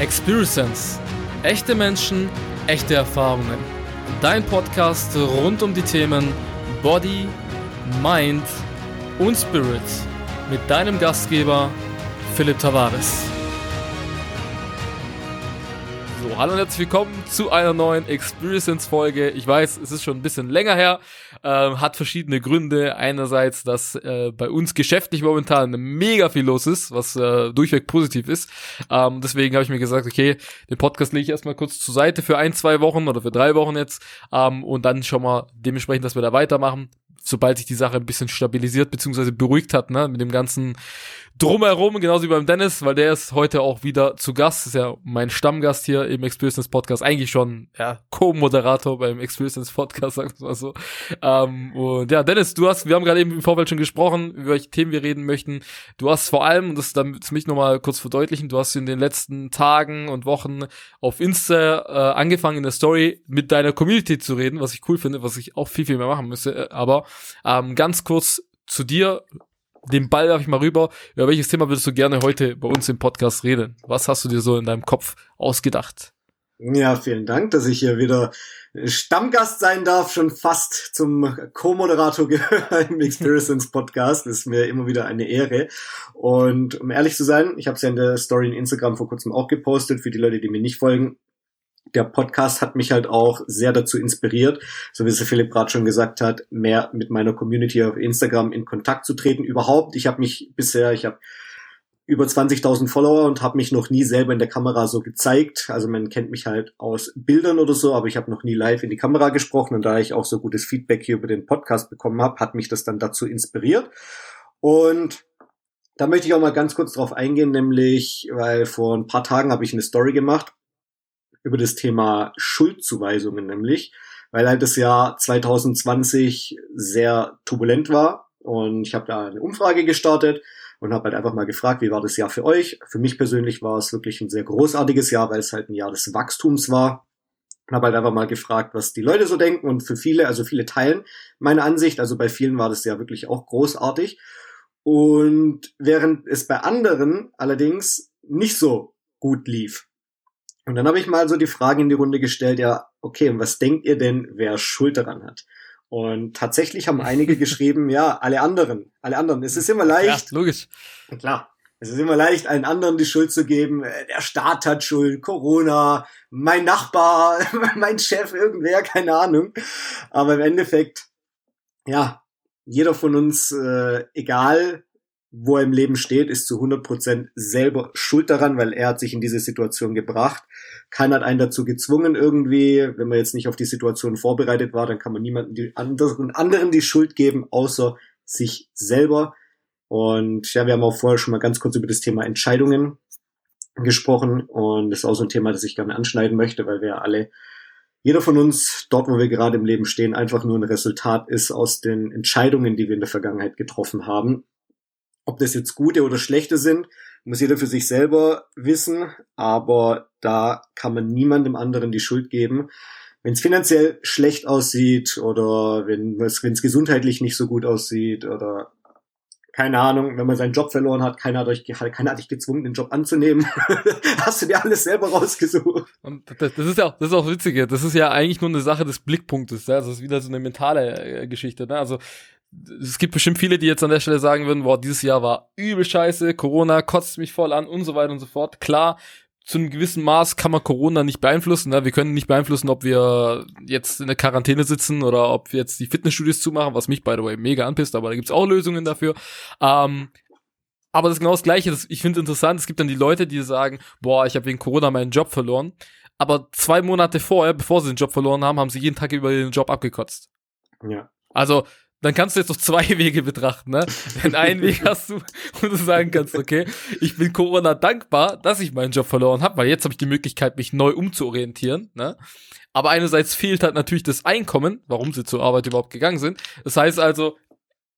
Experience. Echte Menschen, echte Erfahrungen. Dein Podcast rund um die Themen Body, Mind und Spirit. Mit deinem Gastgeber Philipp Tavares. Hallo und herzlich willkommen zu einer neuen Experience-Folge. Ich weiß, es ist schon ein bisschen länger her, ähm, hat verschiedene Gründe. Einerseits, dass äh, bei uns geschäftlich momentan mega viel los ist, was äh, durchweg positiv ist. Ähm, deswegen habe ich mir gesagt, okay, den Podcast lege ich erstmal kurz zur Seite für ein, zwei Wochen oder für drei Wochen jetzt ähm, und dann schon mal dementsprechend, dass wir da weitermachen sobald sich die Sache ein bisschen stabilisiert bzw. beruhigt hat, ne, mit dem ganzen drumherum, genauso wie beim Dennis, weil der ist heute auch wieder zu Gast, ist ja mein Stammgast hier im Experience Podcast, eigentlich schon ja, Co-Moderator beim Experience Podcast, sagen wir mal so. Ähm, und ja, Dennis, du hast, wir haben gerade eben im Vorfeld schon gesprochen, über welche Themen wir reden möchten. Du hast vor allem, das damit mich nochmal kurz verdeutlichen, du hast in den letzten Tagen und Wochen auf Insta äh, angefangen in der Story mit deiner Community zu reden, was ich cool finde, was ich auch viel, viel mehr machen müsste. Äh, aber ähm, ganz kurz zu dir, den Ball darf ich mal rüber. Über welches Thema würdest du gerne heute bei uns im Podcast reden? Was hast du dir so in deinem Kopf ausgedacht? Ja, vielen Dank, dass ich hier wieder Stammgast sein darf, schon fast zum Co-Moderator gehören im Experience Podcast. Das ist mir immer wieder eine Ehre. Und um ehrlich zu sein, ich habe es ja in der Story in Instagram vor kurzem auch gepostet, für die Leute, die mir nicht folgen der Podcast hat mich halt auch sehr dazu inspiriert, so wie es Philipp gerade schon gesagt hat, mehr mit meiner Community auf Instagram in Kontakt zu treten. Überhaupt, ich habe mich bisher, ich habe über 20.000 Follower und habe mich noch nie selber in der Kamera so gezeigt. Also man kennt mich halt aus Bildern oder so, aber ich habe noch nie live in die Kamera gesprochen und da ich auch so gutes Feedback hier über den Podcast bekommen habe, hat mich das dann dazu inspiriert. Und da möchte ich auch mal ganz kurz drauf eingehen, nämlich, weil vor ein paar Tagen habe ich eine Story gemacht über das Thema Schuldzuweisungen nämlich, weil halt das Jahr 2020 sehr turbulent war und ich habe da eine Umfrage gestartet und habe halt einfach mal gefragt, wie war das Jahr für euch? Für mich persönlich war es wirklich ein sehr großartiges Jahr, weil es halt ein Jahr des Wachstums war. Und habe halt einfach mal gefragt, was die Leute so denken und für viele, also viele teilen meine Ansicht, also bei vielen war das ja wirklich auch großartig. Und während es bei anderen allerdings nicht so gut lief. Und dann habe ich mal so die Frage in die Runde gestellt, ja, okay, und was denkt ihr denn, wer Schuld daran hat? Und tatsächlich haben einige geschrieben, ja, alle anderen, alle anderen. Es ist immer leicht. Ja, logisch. Klar. Es ist immer leicht, allen anderen die Schuld zu geben. Äh, der Staat hat Schuld, Corona, mein Nachbar, mein Chef, irgendwer, keine Ahnung. Aber im Endeffekt, ja, jeder von uns, äh, egal wo er im Leben steht, ist zu 100% selber schuld daran, weil er hat sich in diese Situation gebracht. Keiner hat einen dazu gezwungen irgendwie. Wenn man jetzt nicht auf die Situation vorbereitet war, dann kann man niemanden die anderen, anderen die Schuld geben, außer sich selber. Und ja, wir haben auch vorher schon mal ganz kurz über das Thema Entscheidungen gesprochen. Und das ist auch so ein Thema, das ich gerne anschneiden möchte, weil wir alle, jeder von uns, dort wo wir gerade im Leben stehen, einfach nur ein Resultat ist aus den Entscheidungen, die wir in der Vergangenheit getroffen haben. Ob das jetzt gute oder schlechte sind, muss jeder für sich selber wissen, aber da kann man niemandem anderen die Schuld geben. Wenn es finanziell schlecht aussieht oder wenn es gesundheitlich nicht so gut aussieht oder keine Ahnung, wenn man seinen Job verloren hat, keiner hat, euch, keiner hat dich gezwungen, den Job anzunehmen. Hast du dir alles selber rausgesucht. Und das, das ist ja auch, das ist auch witzige. Das ist ja eigentlich nur eine Sache des Blickpunktes. Ja? Das ist wieder so eine mentale äh, Geschichte. Ne? Also es gibt bestimmt viele, die jetzt an der Stelle sagen würden, boah, dieses Jahr war übel scheiße, Corona kotzt mich voll an und so weiter und so fort. Klar, zu einem gewissen Maß kann man Corona nicht beeinflussen. Ne? Wir können nicht beeinflussen, ob wir jetzt in der Quarantäne sitzen oder ob wir jetzt die Fitnessstudios zumachen, was mich, by the way, mega anpisst, aber da gibt's auch Lösungen dafür. Ähm, aber das ist genau das Gleiche. Das, ich finde es interessant. Es gibt dann die Leute, die sagen, boah, ich habe wegen Corona meinen Job verloren. Aber zwei Monate vorher, bevor sie den Job verloren haben, haben sie jeden Tag über den Job abgekotzt. Ja. Also dann kannst du jetzt noch zwei Wege betrachten, ne? Denn einen Weg hast du, wo du sagen kannst, okay, ich bin Corona dankbar, dass ich meinen Job verloren habe, weil jetzt habe ich die Möglichkeit, mich neu umzuorientieren, ne? Aber einerseits fehlt halt natürlich das Einkommen, warum sie zur Arbeit überhaupt gegangen sind. Das heißt also,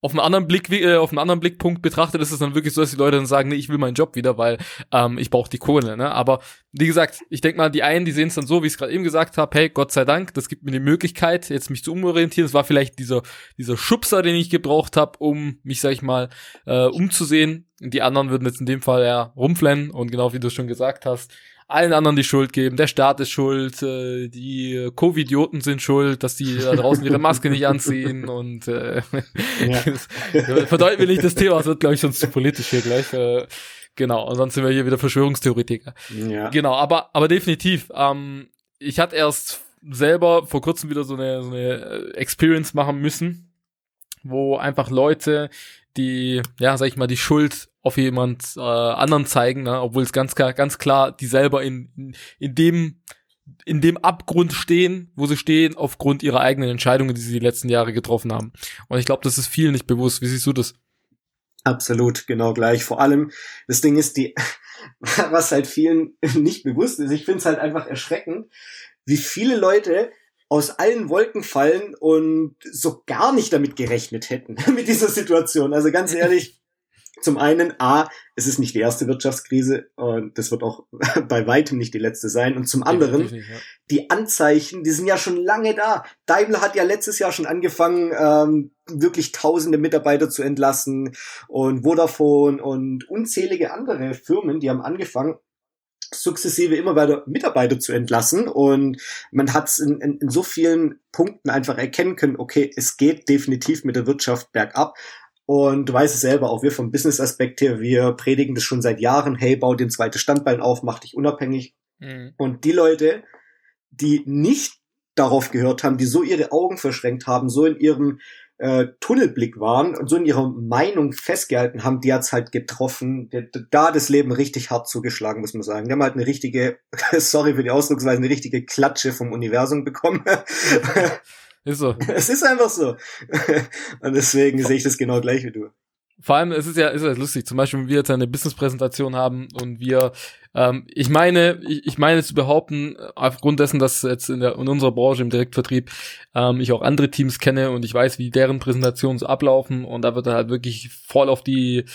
auf einen anderen Blick, äh, auf einen anderen Blickpunkt betrachtet, ist es dann wirklich so, dass die Leute dann sagen, nee, ich will meinen Job wieder, weil ähm, ich brauche die Kohle. Ne? Aber wie gesagt, ich denke mal, die einen, die sehen es dann so, wie ich es gerade eben gesagt habe, hey, Gott sei Dank, das gibt mir die Möglichkeit, jetzt mich zu umorientieren. Das war vielleicht dieser dieser Schubser, den ich gebraucht habe, um mich, sag ich mal, äh, umzusehen Die anderen würden jetzt in dem Fall ja rumflennen und genau wie du schon gesagt hast, allen anderen die Schuld geben. Der Staat ist schuld, äh, die Covid-Idioten sind schuld, dass die da draußen ihre Maske nicht anziehen und äh, ja. verdeuten wir nicht das Thema, es wird glaube ich schon zu politisch hier gleich. Äh, genau, und sonst sind wir hier wieder Verschwörungstheoretiker. Ja. Genau, aber aber definitiv. Ähm, ich hatte erst selber vor kurzem wieder so eine, so eine Experience machen müssen, wo einfach Leute, die, ja, sag ich mal, die Schuld auf jemand äh, anderen zeigen, ne? obwohl es ganz klar, ganz klar, die selber in, in, dem in dem Abgrund stehen, wo sie stehen, aufgrund ihrer eigenen Entscheidungen, die sie die letzten Jahre getroffen haben. Und ich glaube, das ist vielen nicht bewusst. Wie siehst du das? Absolut, genau gleich. Vor allem, das Ding ist, die, was halt vielen nicht bewusst ist, ich finde es halt einfach erschreckend, wie viele Leute aus allen Wolken fallen und so gar nicht damit gerechnet hätten, mit dieser Situation. Also ganz ehrlich, zum einen, A, es ist nicht die erste Wirtschaftskrise und das wird auch bei weitem nicht die letzte sein. Und zum anderen, nicht, ja. die Anzeichen, die sind ja schon lange da. Daimler hat ja letztes Jahr schon angefangen, ähm, wirklich tausende Mitarbeiter zu entlassen und Vodafone und unzählige andere Firmen, die haben angefangen, sukzessive immer weiter Mitarbeiter zu entlassen und man hat es in, in, in so vielen Punkten einfach erkennen können, okay, es geht definitiv mit der Wirtschaft bergab. Und du weißt es selber, auch wir vom Business-Aspekt her, wir predigen das schon seit Jahren, hey, bau den zweiten Standbein auf, mach dich unabhängig. Mhm. Und die Leute, die nicht darauf gehört haben, die so ihre Augen verschränkt haben, so in ihrem äh, Tunnelblick waren und so in ihrer Meinung festgehalten haben, die hat's halt getroffen. Da das Leben richtig hart zugeschlagen, muss man sagen. Die haben halt eine richtige, sorry für die Ausdrucksweise, eine richtige Klatsche vom Universum bekommen. Ist so. Es ist einfach so. Und deswegen sehe ich das genau gleich wie du. Vor allem, es ist ja, ist ja lustig. Zum Beispiel, wenn wir jetzt eine Business-Präsentation haben und wir, ähm, ich meine, ich, ich meine zu behaupten, aufgrund dessen, dass jetzt in, der, in unserer Branche im Direktvertrieb ähm, ich auch andere Teams kenne und ich weiß, wie deren Präsentationen so ablaufen und da wird dann halt wirklich voll auf die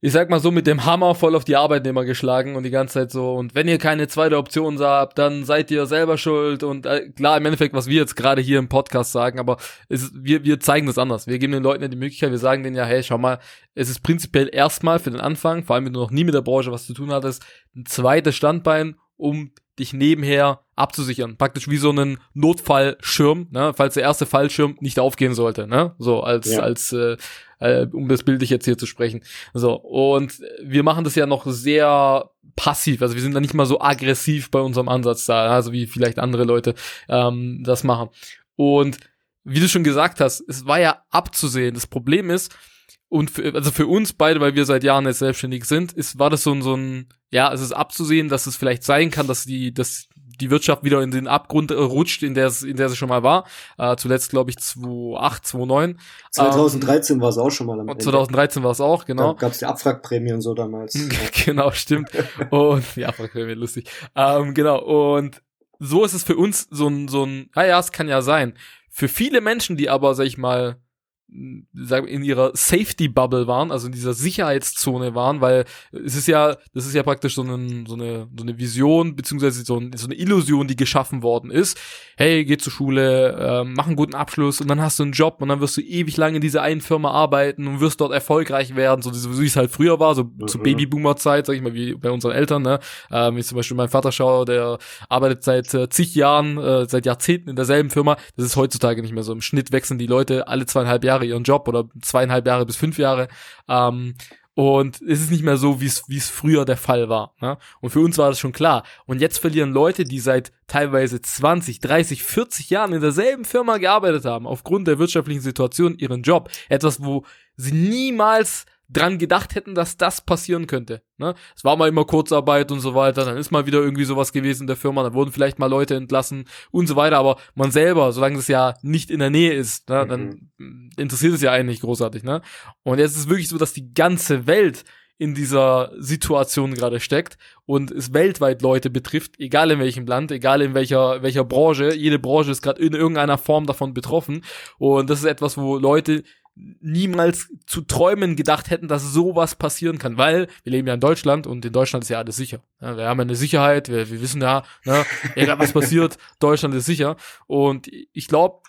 ich sag mal so, mit dem Hammer voll auf die Arbeitnehmer geschlagen und die ganze Zeit so, und wenn ihr keine zweite Option habt, dann seid ihr selber schuld und äh, klar, im Endeffekt, was wir jetzt gerade hier im Podcast sagen, aber es, wir, wir zeigen das anders. Wir geben den Leuten ja die Möglichkeit, wir sagen denen ja, hey, schau mal, es ist prinzipiell erstmal für den Anfang, vor allem wenn du noch nie mit der Branche was zu tun hattest, ein zweites Standbein, um dich nebenher abzusichern. Praktisch wie so einen Notfallschirm, ne, falls der erste Fallschirm nicht aufgehen sollte, ne? So als, ja. als äh, äh, um das bildlich jetzt hier zu sprechen. So, und wir machen das ja noch sehr passiv, also wir sind da nicht mal so aggressiv bei unserem Ansatz da, also wie vielleicht andere Leute ähm, das machen. Und wie du schon gesagt hast, es war ja abzusehen. Das Problem ist, und für, also für uns beide, weil wir seit Jahren jetzt selbstständig sind, ist, war das so ein, so ein, ja, es ist abzusehen, dass es vielleicht sein kann, dass die, dass die Wirtschaft wieder in den Abgrund äh, rutscht, in der es, in der sie schon mal war. Äh, zuletzt, glaube ich, 2008, 2009. 2013 ähm, war es auch schon mal am Ende. 2013 war es auch, genau. Da gab es die Abwrackprämie und so damals. genau, stimmt. und die Abwrackprämie, lustig. Ähm, genau, und so ist es für uns so ein, so ein, ah ja, es kann ja sein. Für viele Menschen, die aber, sag ich mal, in ihrer Safety Bubble waren, also in dieser Sicherheitszone waren, weil es ist ja, das ist ja praktisch so, ein, so eine so eine Vision beziehungsweise so, ein, so eine Illusion, die geschaffen worden ist. Hey, geh zur Schule, äh, mach einen guten Abschluss und dann hast du einen Job und dann wirst du ewig lang in dieser einen Firma arbeiten und wirst dort erfolgreich werden, so wie es halt früher war, so mhm. zur Babyboomer-Zeit, sag ich mal, wie bei unseren Eltern. Ne, ähm, ich zum Beispiel mein Vater schaue, der arbeitet seit äh, zig Jahren, äh, seit Jahrzehnten in derselben Firma. Das ist heutzutage nicht mehr so. Im Schnitt wechseln die Leute alle zweieinhalb Jahre Jahre ihren Job oder zweieinhalb Jahre bis fünf Jahre. Ähm, und es ist nicht mehr so, wie es früher der Fall war. Ne? Und für uns war das schon klar. Und jetzt verlieren Leute, die seit teilweise 20, 30, 40 Jahren in derselben Firma gearbeitet haben, aufgrund der wirtschaftlichen Situation ihren Job. Etwas, wo sie niemals dran gedacht hätten, dass das passieren könnte. Ne? Es war mal immer Kurzarbeit und so weiter, dann ist mal wieder irgendwie sowas gewesen in der Firma, dann wurden vielleicht mal Leute entlassen und so weiter, aber man selber, solange es ja nicht in der Nähe ist, ne, dann mhm. interessiert es ja eigentlich großartig. Ne? Und jetzt ist es wirklich so, dass die ganze Welt in dieser Situation gerade steckt und es weltweit Leute betrifft, egal in welchem Land, egal in welcher welcher Branche, jede Branche ist gerade in irgendeiner Form davon betroffen und das ist etwas, wo Leute niemals zu träumen gedacht hätten, dass sowas passieren kann, weil wir leben ja in Deutschland und in Deutschland ist ja alles sicher. Ja, wir haben ja eine Sicherheit, wir, wir wissen ja, ne, egal was passiert, Deutschland ist sicher. Und ich glaube,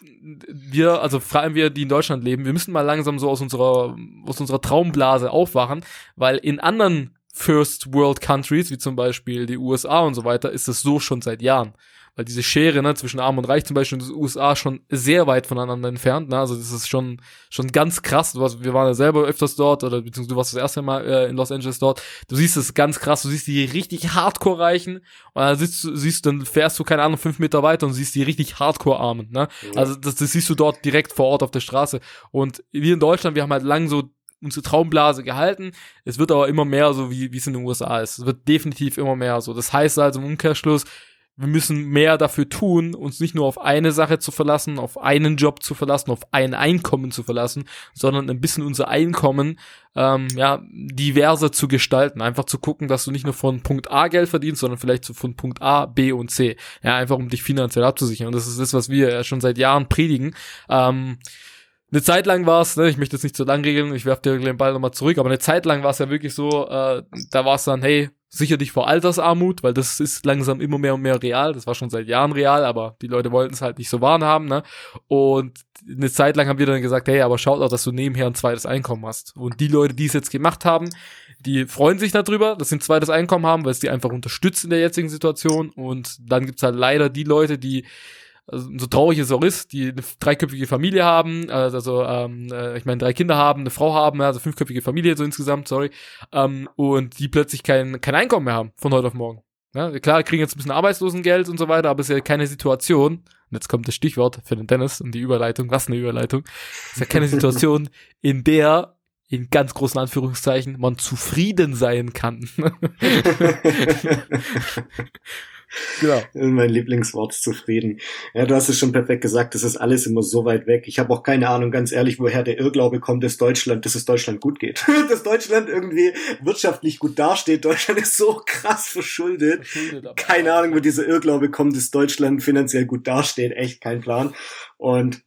wir, also vor allem wir, die in Deutschland leben, wir müssen mal langsam so aus unserer, aus unserer Traumblase aufwachen, weil in anderen First World Countries, wie zum Beispiel die USA und so weiter, ist es so schon seit Jahren weil diese Schere ne, zwischen Arm und Reich zum Beispiel in den USA schon sehr weit voneinander entfernt. Ne? Also das ist schon schon ganz krass. Du warst, wir waren ja selber öfters dort oder beziehungsweise du warst das erste Mal äh, in Los Angeles dort. Du siehst es ganz krass. Du siehst die richtig Hardcore Reichen und dann siehst du, siehst, dann fährst du keine Ahnung fünf Meter weiter und siehst die richtig Hardcore Armen. Ne? Ja. Also das, das siehst du dort direkt vor Ort auf der Straße. Und wir in Deutschland, wir haben halt lang so unsere Traumblase gehalten. Es wird aber immer mehr so, wie wie es in den USA ist. Es wird definitiv immer mehr so. Das heißt also im Umkehrschluss, wir müssen mehr dafür tun, uns nicht nur auf eine Sache zu verlassen, auf einen Job zu verlassen, auf ein Einkommen zu verlassen, sondern ein bisschen unser Einkommen ähm, ja diverser zu gestalten. Einfach zu gucken, dass du nicht nur von Punkt A Geld verdienst, sondern vielleicht von Punkt A, B und C. Ja, einfach um dich finanziell abzusichern. Und das ist das, was wir ja schon seit Jahren predigen. Ähm, eine Zeit lang war es, ne, ich möchte jetzt nicht zu lang regeln, ich werfe dir den Ball nochmal zurück, aber eine Zeit lang war es ja wirklich so, äh, da war es dann, hey, sicher dich vor Altersarmut, weil das ist langsam immer mehr und mehr real. Das war schon seit Jahren real, aber die Leute wollten es halt nicht so wahrhaben, ne? Und eine Zeit lang haben wir dann gesagt, hey, aber schaut auch, dass du nebenher ein zweites Einkommen hast. Und die Leute, die es jetzt gemacht haben, die freuen sich darüber, dass sie ein zweites Einkommen haben, weil es die einfach unterstützt in der jetzigen Situation. Und dann gibt's halt leider die Leute, die also so traurig es auch ist, die eine dreiköpfige Familie haben, also ähm, äh, ich meine drei Kinder haben, eine Frau haben, also fünfköpfige Familie so insgesamt, sorry, ähm, und die plötzlich kein, kein Einkommen mehr haben von heute auf morgen. Ja, klar, kriegen jetzt ein bisschen Arbeitslosengeld und so weiter, aber es ist ja keine Situation, und jetzt kommt das Stichwort für den Dennis und die Überleitung, was eine Überleitung, es ist ja keine Situation, in der in ganz großen Anführungszeichen man zufrieden sein kann. Genau. Mein Lieblingswort zufrieden. Ja, du hast es schon perfekt gesagt, das ist alles immer so weit weg. Ich habe auch keine Ahnung, ganz ehrlich, woher der Irrglaube kommt, dass Deutschland, dass es Deutschland gut geht. dass Deutschland irgendwie wirtschaftlich gut dasteht. Deutschland ist so krass verschuldet. verschuldet keine Ahnung, wo dieser Irrglaube kommt, dass Deutschland finanziell gut dasteht. Echt kein Plan. Und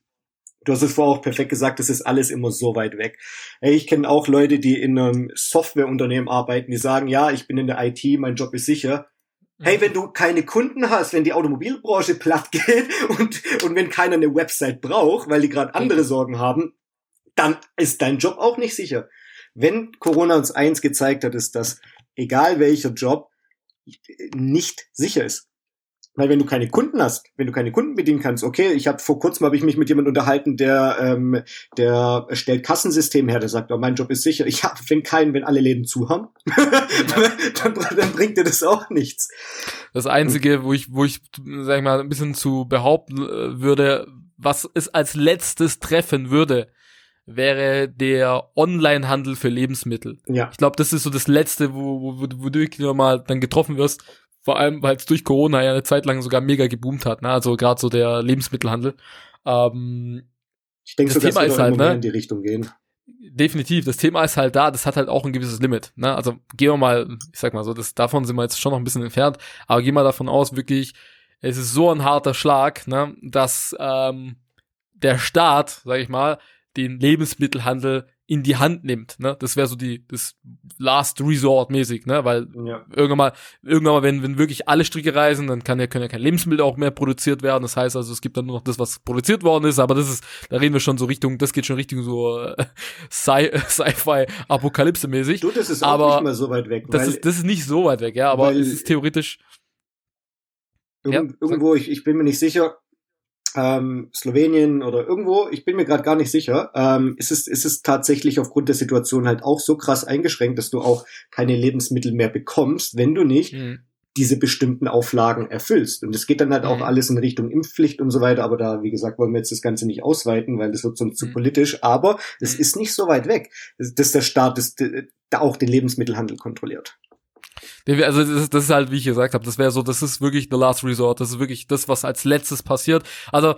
Du hast es vorher auch perfekt gesagt, das ist alles immer so weit weg. Ich kenne auch Leute, die in einem Softwareunternehmen arbeiten, die sagen, ja, ich bin in der IT, mein Job ist sicher. Hey, wenn du keine Kunden hast, wenn die Automobilbranche platt geht und, und wenn keiner eine Website braucht, weil die gerade andere Sorgen haben, dann ist dein Job auch nicht sicher. Wenn Corona uns eins gezeigt hat, ist, dass egal welcher Job nicht sicher ist. Weil wenn du keine Kunden hast, wenn du keine Kunden bedienen kannst, okay, ich habe vor kurzem habe ich mich mit jemandem unterhalten, der ähm, der stellt Kassensystem her, der sagt, oh, mein Job ist sicher. Ich habe wenn keinen, wenn alle Läden zu haben, dann, dann bringt dir das auch nichts. Das einzige, wo ich wo ich sag ich mal ein bisschen zu behaupten äh, würde, was es als letztes treffen würde, wäre der Onlinehandel für Lebensmittel. Ja. Ich glaube, das ist so das Letzte, wo, wo, wo du wirklich mal dann getroffen wirst, vor allem, weil es durch Corona ja eine Zeit lang sogar mega geboomt hat, ne? Also gerade so der Lebensmittelhandel. Ähm, ich denke, das so, Thema ist halt, ne? in die Richtung gehen. Definitiv. Das Thema ist halt da, das hat halt auch ein gewisses Limit. Ne? Also gehen wir mal, ich sag mal so, das, davon sind wir jetzt schon noch ein bisschen entfernt, aber gehen wir davon aus, wirklich, es ist so ein harter Schlag, ne, dass ähm, der Staat, sag ich mal, den Lebensmittelhandel in die Hand nimmt, ne? Das wäre so die das Last Resort mäßig, ne? Weil ja. irgendwann mal irgendwann mal wenn wenn wirklich alle Stricke reisen, dann kann ja können ja kein Lebensmittel auch mehr produziert werden. Das heißt also, es gibt dann nur noch das, was produziert worden ist, aber das ist da reden wir schon so Richtung, das geht schon Richtung so äh, Sci-Fi Apokalypse mäßig. Du, das ist auch aber nicht mehr so weit weg, das ist das ist nicht so weit weg, ja, aber es ist theoretisch Irgend, ja, irgendwo, ich, ich bin mir nicht sicher, ähm, Slowenien oder irgendwo, ich bin mir gerade gar nicht sicher, ähm, ist, es, ist es tatsächlich aufgrund der Situation halt auch so krass eingeschränkt, dass du auch keine Lebensmittel mehr bekommst, wenn du nicht mhm. diese bestimmten Auflagen erfüllst. Und es geht dann halt mhm. auch alles in Richtung Impfpflicht und so weiter, aber da, wie gesagt, wollen wir jetzt das Ganze nicht ausweiten, weil das wird sonst mhm. zu politisch, aber es mhm. ist nicht so weit weg, dass der Staat das, da auch den Lebensmittelhandel kontrolliert. Also das ist, das ist halt, wie ich gesagt habe, das wäre so, das ist wirklich the last resort, das ist wirklich das, was als letztes passiert. Also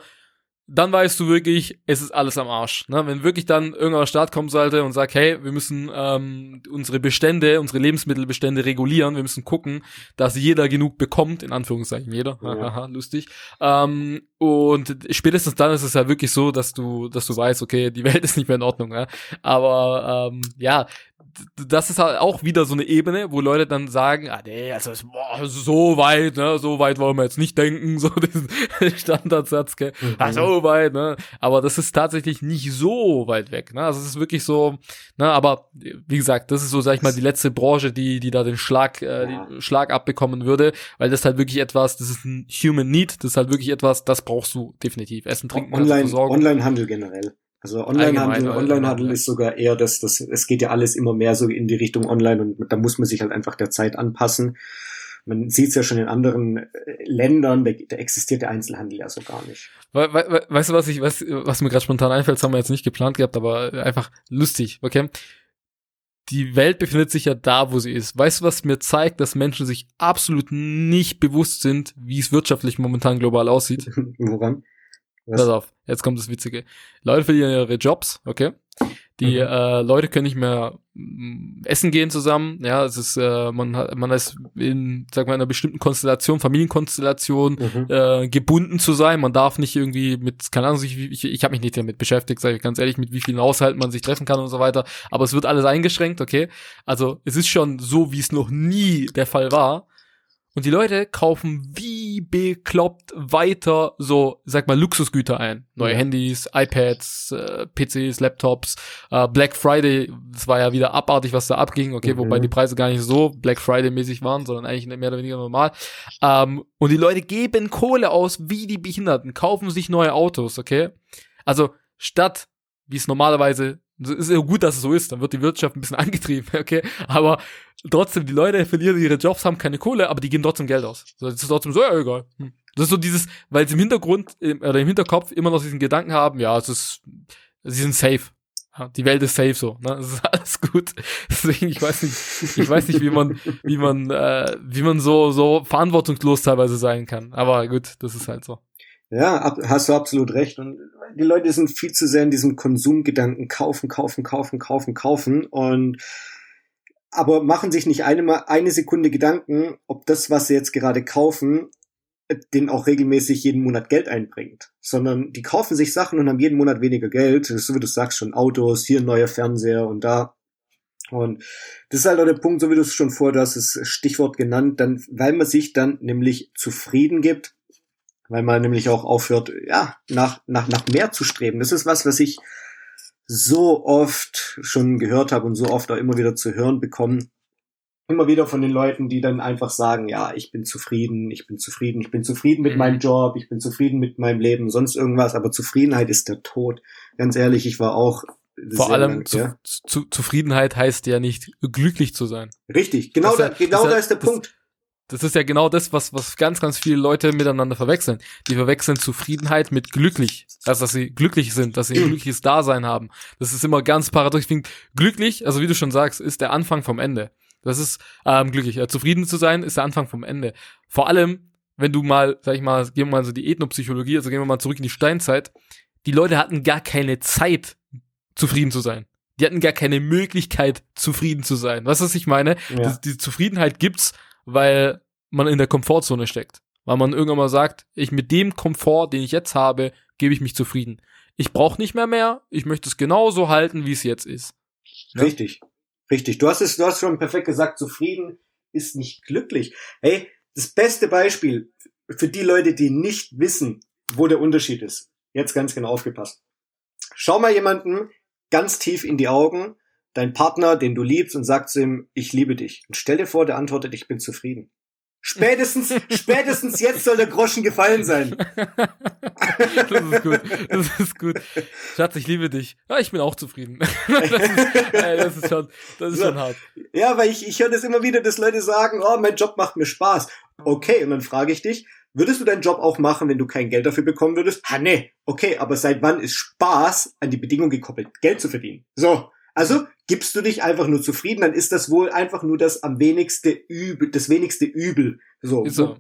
dann weißt du wirklich, es ist alles am Arsch. Ne? Wenn wirklich dann irgendein Staat kommen sollte und sagt, hey, wir müssen ähm, unsere Bestände, unsere Lebensmittelbestände regulieren, wir müssen gucken, dass jeder genug bekommt, in Anführungszeichen jeder, ja. lustig, ähm, Und spätestens dann ist es ja wirklich so, dass du, dass du weißt, okay, die Welt ist nicht mehr in Ordnung. Ja? Aber ähm, ja, das ist halt auch wieder so eine Ebene, wo Leute dann sagen, ah nee, also boah, so weit, ne, so weit wollen wir jetzt nicht denken, so diesen Standardsatz, gell, mhm. ah, so weit, ne, aber das ist tatsächlich nicht so weit weg, ne, also es ist wirklich so, ne, aber wie gesagt, das ist so, sag ich mal, die letzte Branche, die, die da den Schlag, äh, den Schlag abbekommen würde, weil das halt wirklich etwas, das ist ein Human Need, das ist halt wirklich etwas, das brauchst du definitiv, Essen, Trinken, Online, Onlinehandel generell. Also Onlinehandel, Onlinehandel ist sogar eher das, das, es geht ja alles immer mehr so in die Richtung Online und da muss man sich halt einfach der Zeit anpassen. Man sieht es ja schon in anderen äh, Ländern, da, da existiert der Einzelhandel ja so gar nicht. We we weißt du, was ich, was, was mir gerade spontan einfällt, das haben wir jetzt nicht geplant gehabt, aber einfach lustig, okay? Die Welt befindet sich ja da, wo sie ist. Weißt du, was mir zeigt, dass Menschen sich absolut nicht bewusst sind, wie es wirtschaftlich momentan global aussieht? Woran? Was? Pass auf, jetzt kommt das Witzige. Leute verlieren ihre Jobs, okay? Die mhm. äh, Leute können nicht mehr mm, essen gehen zusammen. Ja, es ist, äh, man hat, man ist in, sag mal, einer bestimmten Konstellation, Familienkonstellation mhm. äh, gebunden zu sein. Man darf nicht irgendwie mit, keine Ahnung, ich, ich, ich habe mich nicht damit beschäftigt, sage ich ganz ehrlich, mit wie vielen Haushalten man sich treffen kann und so weiter. Aber es wird alles eingeschränkt, okay? Also es ist schon so, wie es noch nie der Fall war. Und die Leute kaufen wie bekloppt weiter so, sag mal, Luxusgüter ein. Neue. Handys, iPads, äh, PCs, Laptops, äh, Black Friday, das war ja wieder abartig, was da abging, okay, mhm. wobei die Preise gar nicht so Black Friday-mäßig waren, sondern eigentlich mehr oder weniger normal. Ähm, und die Leute geben Kohle aus wie die Behinderten, kaufen sich neue Autos, okay? Also statt, wie es normalerweise es ist ja gut, dass es so ist, dann wird die Wirtschaft ein bisschen angetrieben, okay? Aber trotzdem, die Leute verlieren ihre Jobs, haben keine Kohle, aber die geben trotzdem Geld aus. Das ist trotzdem so, ja, egal. Hm. Das ist so dieses, weil sie im Hintergrund oder im Hinterkopf immer noch diesen Gedanken haben, ja, es ist, sie sind safe. die Welt ist safe so, ne? Das ist alles gut. Deswegen, ich weiß nicht, ich weiß nicht, wie man, wie man, äh, wie man so, so verantwortungslos teilweise sein kann. Aber gut, das ist halt so. Ja, ab, hast du absolut recht. Und die Leute sind viel zu sehr in diesem Konsumgedanken kaufen, kaufen, kaufen, kaufen, kaufen und aber machen sich nicht eine, eine Sekunde Gedanken, ob das, was sie jetzt gerade kaufen, den auch regelmäßig jeden Monat Geld einbringt, sondern die kaufen sich Sachen und haben jeden Monat weniger Geld, so wie du sagst, schon Autos, hier ein neuer Fernseher und da. Und das ist halt auch der Punkt, so wie du es schon vor, du hast das Stichwort genannt, dann, weil man sich dann nämlich zufrieden gibt weil man nämlich auch aufhört, ja, nach, nach, nach mehr zu streben. Das ist was, was ich so oft schon gehört habe und so oft auch immer wieder zu hören bekommen. Immer wieder von den Leuten, die dann einfach sagen, ja, ich bin zufrieden, ich bin zufrieden, ich bin zufrieden mit mhm. meinem Job, ich bin zufrieden mit meinem Leben, sonst irgendwas, aber Zufriedenheit ist der Tod. Ganz ehrlich, ich war auch vor allem lang, zu, ja. zu, Zufriedenheit heißt ja nicht glücklich zu sein. Richtig, genau, da, genau da ist der Punkt. Das ist ja genau das, was, was ganz, ganz viele Leute miteinander verwechseln. Die verwechseln Zufriedenheit mit glücklich. Also, dass sie glücklich sind, dass sie ein glückliches Dasein haben. Das ist immer ganz paradox. Ich finde, glücklich, also wie du schon sagst, ist der Anfang vom Ende. Das ist ähm, glücklich. Ja, zufrieden zu sein, ist der Anfang vom Ende. Vor allem, wenn du mal, sag ich mal, gehen wir mal so die Ethnopsychologie, also gehen wir mal zurück in die Steinzeit. Die Leute hatten gar keine Zeit, zufrieden zu sein. Die hatten gar keine Möglichkeit, zufrieden zu sein. Weißt du, was ich meine? Ja. Die, die Zufriedenheit gibt's, weil man in der Komfortzone steckt. Weil man irgendwann mal sagt, ich mit dem Komfort, den ich jetzt habe, gebe ich mich zufrieden. Ich brauche nicht mehr mehr, ich möchte es genauso halten, wie es jetzt ist. Ja? Richtig, richtig. Du hast es, du hast schon perfekt gesagt, zufrieden ist nicht glücklich. Hey, das beste Beispiel für die Leute, die nicht wissen, wo der Unterschied ist. Jetzt ganz genau aufgepasst. Schau mal jemanden ganz tief in die Augen dein Partner, den du liebst, und sagst zu ihm, ich liebe dich. Und stell dir vor, der antwortet, ich bin zufrieden. Spätestens, spätestens jetzt soll der Groschen gefallen sein. das ist gut. Das ist gut. Schatz, ich liebe dich. Ja, ich bin auch zufrieden. Das ist, ey, das ist schon, das ist schon hart. Ja, weil ich, ich höre das immer wieder, dass Leute sagen, oh, mein Job macht mir Spaß. Okay, und dann frage ich dich, würdest du deinen Job auch machen, wenn du kein Geld dafür bekommen würdest? Ha, nee. Okay, aber seit wann ist Spaß an die Bedingung gekoppelt, Geld zu verdienen? So. Also gibst du dich einfach nur zufrieden, dann ist das wohl einfach nur das am wenigste Übel, das wenigste Übel. So, so.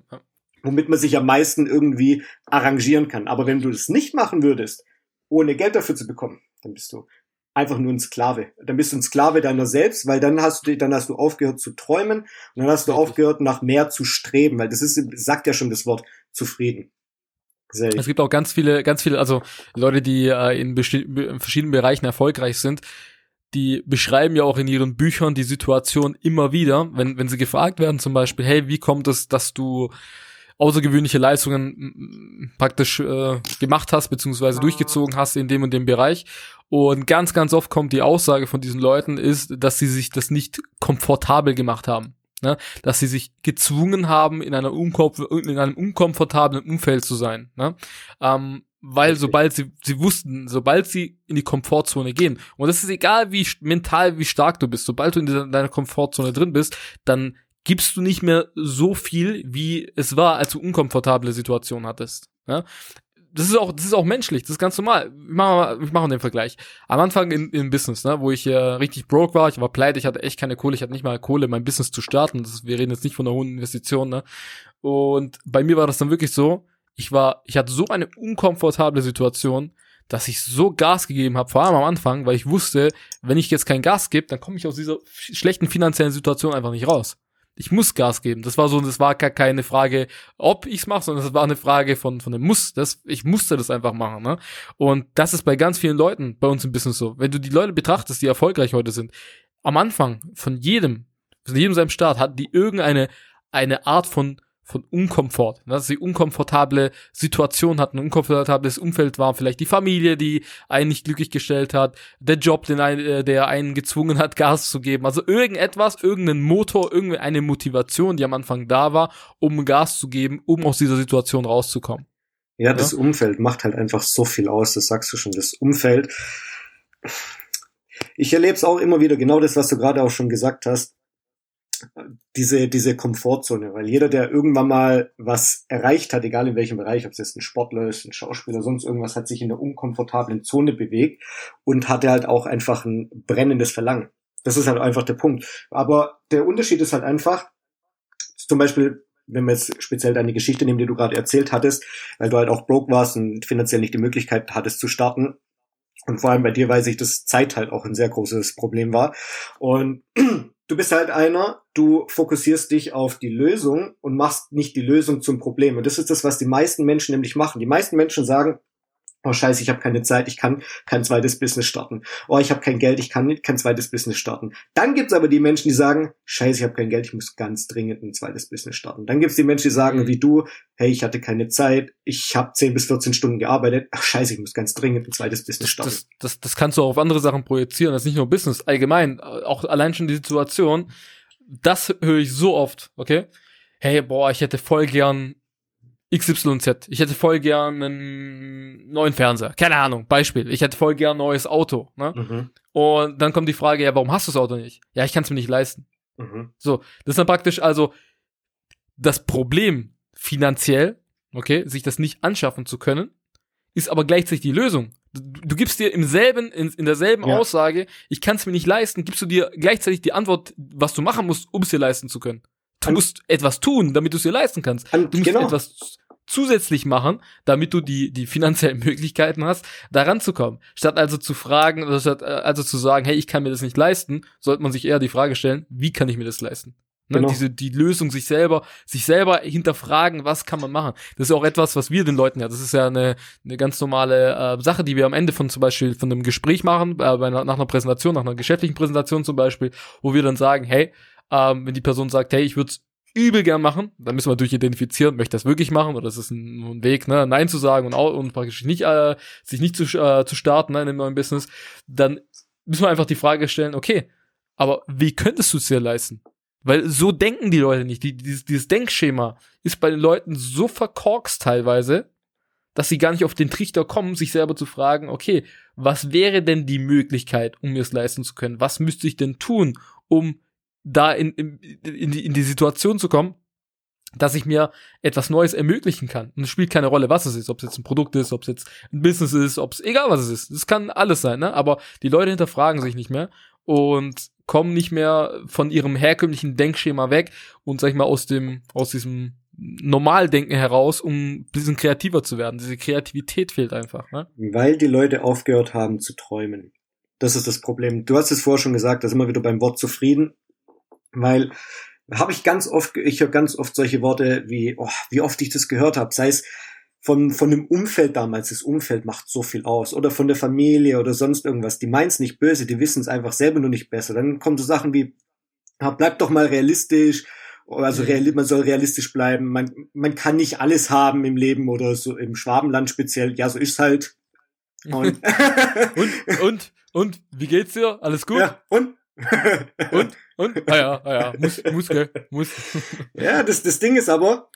womit man sich am meisten irgendwie arrangieren kann. Aber wenn du das nicht machen würdest, ohne Geld dafür zu bekommen, dann bist du einfach nur ein Sklave. Dann bist du ein Sklave deiner selbst, weil dann hast du, dann hast du aufgehört zu träumen und dann hast du aufgehört nach mehr zu streben, weil das ist, sagt ja schon das Wort zufrieden. Sehr es gibt auch ganz viele, ganz viele, also Leute, die äh, in, in verschiedenen Bereichen erfolgreich sind, die beschreiben ja auch in ihren Büchern die Situation immer wieder, wenn, wenn sie gefragt werden, zum Beispiel, hey, wie kommt es, dass du außergewöhnliche Leistungen praktisch äh, gemacht hast, beziehungsweise durchgezogen hast in dem und dem Bereich. Und ganz, ganz oft kommt die Aussage von diesen Leuten ist, dass sie sich das nicht komfortabel gemacht haben. Ne? Dass sie sich gezwungen haben, in, einer in einem unkomfortablen Umfeld zu sein. Ne? Ähm, weil sobald sie, sie wussten, sobald sie in die Komfortzone gehen, und es ist egal, wie mental, wie stark du bist, sobald du in deiner Komfortzone drin bist, dann gibst du nicht mehr so viel, wie es war, als du unkomfortable Situationen hattest. Ja? Das ist auch, das ist auch menschlich, das ist ganz normal. Ich mache ich mach den Vergleich. Am Anfang in, im Business, ne, wo ich äh, richtig broke war, ich war pleite, ich hatte echt keine Kohle, ich hatte nicht mal Kohle, mein Business zu starten. Das, wir reden jetzt nicht von einer hohen Investition, ne. Und bei mir war das dann wirklich so, ich war, ich hatte so eine unkomfortable Situation, dass ich so Gas gegeben habe, vor allem am Anfang, weil ich wusste, wenn ich jetzt kein Gas gebe, dann komme ich aus dieser schlechten finanziellen Situation einfach nicht raus ich muss Gas geben. Das war so, das war gar keine Frage, ob ich's mache, sondern das war eine Frage von von dem Muss. Das, ich musste das einfach machen. Ne? Und das ist bei ganz vielen Leuten bei uns im Business so. Wenn du die Leute betrachtest, die erfolgreich heute sind, am Anfang von jedem, von jedem seinem Start hatten die irgendeine eine Art von von Unkomfort, dass sie unkomfortable Situation hatten, ein unkomfortables Umfeld war, vielleicht die Familie, die einen nicht glücklich gestellt hat, der Job, den ein, äh, der einen gezwungen hat, Gas zu geben, also irgendetwas, irgendein Motor, irgendeine Motivation, die am Anfang da war, um Gas zu geben, um aus dieser Situation rauszukommen. Ja, das ja? Umfeld macht halt einfach so viel aus, das sagst du schon, das Umfeld. Ich erlebe es auch immer wieder, genau das, was du gerade auch schon gesagt hast diese, diese Komfortzone, weil jeder, der irgendwann mal was erreicht hat, egal in welchem Bereich, ob es jetzt ein Sportler ist, ein Schauspieler, sonst irgendwas, hat sich in der unkomfortablen Zone bewegt und hatte halt auch einfach ein brennendes Verlangen. Das ist halt einfach der Punkt. Aber der Unterschied ist halt einfach, zum Beispiel, wenn wir jetzt speziell deine Geschichte nehmen, die du gerade erzählt hattest, weil du halt auch broke warst und finanziell nicht die Möglichkeit hattest zu starten. Und vor allem bei dir weiß ich, dass Zeit halt auch ein sehr großes Problem war. Und du bist halt einer, du fokussierst dich auf die Lösung und machst nicht die Lösung zum Problem. Und das ist das, was die meisten Menschen nämlich machen. Die meisten Menschen sagen, oh scheiße, ich habe keine Zeit, ich kann kein zweites Business starten. Oh, ich habe kein Geld, ich kann nicht kein zweites Business starten. Dann gibt's aber die Menschen, die sagen, scheiße, ich habe kein Geld, ich muss ganz dringend ein zweites Business starten. Dann gibt's die Menschen, die sagen, mhm. wie du, hey, ich hatte keine Zeit, ich habe 10 bis 14 Stunden gearbeitet, ach scheiße, ich muss ganz dringend ein zweites Business starten. Das, das, das kannst du auch auf andere Sachen projizieren, das ist nicht nur Business, allgemein, auch allein schon die Situation, das höre ich so oft, okay? Hey, boah, ich hätte voll gern XYZ. Ich hätte voll gern einen neuen Fernseher. Keine Ahnung, Beispiel. Ich hätte voll gern ein neues Auto. Ne? Mhm. Und dann kommt die Frage, ja, warum hast du das Auto nicht? Ja, ich kann es mir nicht leisten. Mhm. So, das ist dann praktisch also das Problem finanziell, okay, sich das nicht anschaffen zu können, ist aber gleichzeitig die Lösung. Du, du gibst dir im selben, in, in derselben ja. Aussage, ich kann es mir nicht leisten, gibst du dir gleichzeitig die Antwort, was du machen musst, um es dir leisten zu können. Du musst etwas tun, damit du es dir leisten kannst. du musst genau. etwas zusätzlich machen, damit du die, die finanziellen Möglichkeiten hast, daran zu kommen. Statt also zu fragen, statt äh, also zu sagen, hey, ich kann mir das nicht leisten, sollte man sich eher die Frage stellen, wie kann ich mir das leisten? Ne, genau. Diese, die Lösung sich selber, sich selber hinterfragen, was kann man machen. Das ist auch etwas, was wir den Leuten ja, das ist ja eine, eine ganz normale äh, Sache, die wir am Ende von zum Beispiel von einem Gespräch machen, äh, bei einer, nach einer Präsentation, nach einer geschäftlichen Präsentation zum Beispiel, wo wir dann sagen, hey, ähm, wenn die Person sagt, hey, ich würde übel gern machen. Dann müssen wir natürlich identifizieren, möchte das wirklich machen oder ist es ein, ein, Weg, ne, Nein zu sagen und, und praktisch nicht, äh, sich nicht zu, äh, zu starten ne, in dem neuen Business. Dann müssen wir einfach die Frage stellen, okay, aber wie könntest du es dir leisten? Weil so denken die Leute nicht. Die, dieses, dieses Denkschema ist bei den Leuten so verkorkst teilweise, dass sie gar nicht auf den Trichter kommen, sich selber zu fragen, okay, was wäre denn die Möglichkeit, um mir es leisten zu können? Was müsste ich denn tun, um da in, in, in, die, in die Situation zu kommen, dass ich mir etwas Neues ermöglichen kann. Und es spielt keine Rolle, was es ist, ob es jetzt ein Produkt ist, ob es jetzt ein Business ist, ob es egal was es ist. Es kann alles sein, ne? Aber die Leute hinterfragen sich nicht mehr und kommen nicht mehr von ihrem herkömmlichen Denkschema weg und sag ich mal aus dem aus diesem Normaldenken heraus, um ein bisschen kreativer zu werden. Diese Kreativität fehlt einfach, ne? Weil die Leute aufgehört haben zu träumen. Das ist das Problem. Du hast es vorher schon gesagt, dass immer wieder beim Wort zufrieden weil habe ich ganz oft, ich höre ganz oft solche Worte wie, oh, wie oft ich das gehört habe, sei es von, von dem Umfeld damals, das Umfeld macht so viel aus, oder von der Familie oder sonst irgendwas, die meint's nicht böse, die wissen es einfach selber nur nicht besser. Dann kommen so Sachen wie, ja, bleib doch mal realistisch, also mhm. reali man soll realistisch bleiben, man, man kann nicht alles haben im Leben oder so im Schwabenland speziell, ja, so ist's halt. Und, und, und, und, wie geht's dir? Alles gut? Ja, und? Und? Und? Ah ja, ah ja, muss, muss, gell, muss. Ja, das, das Ding ist aber,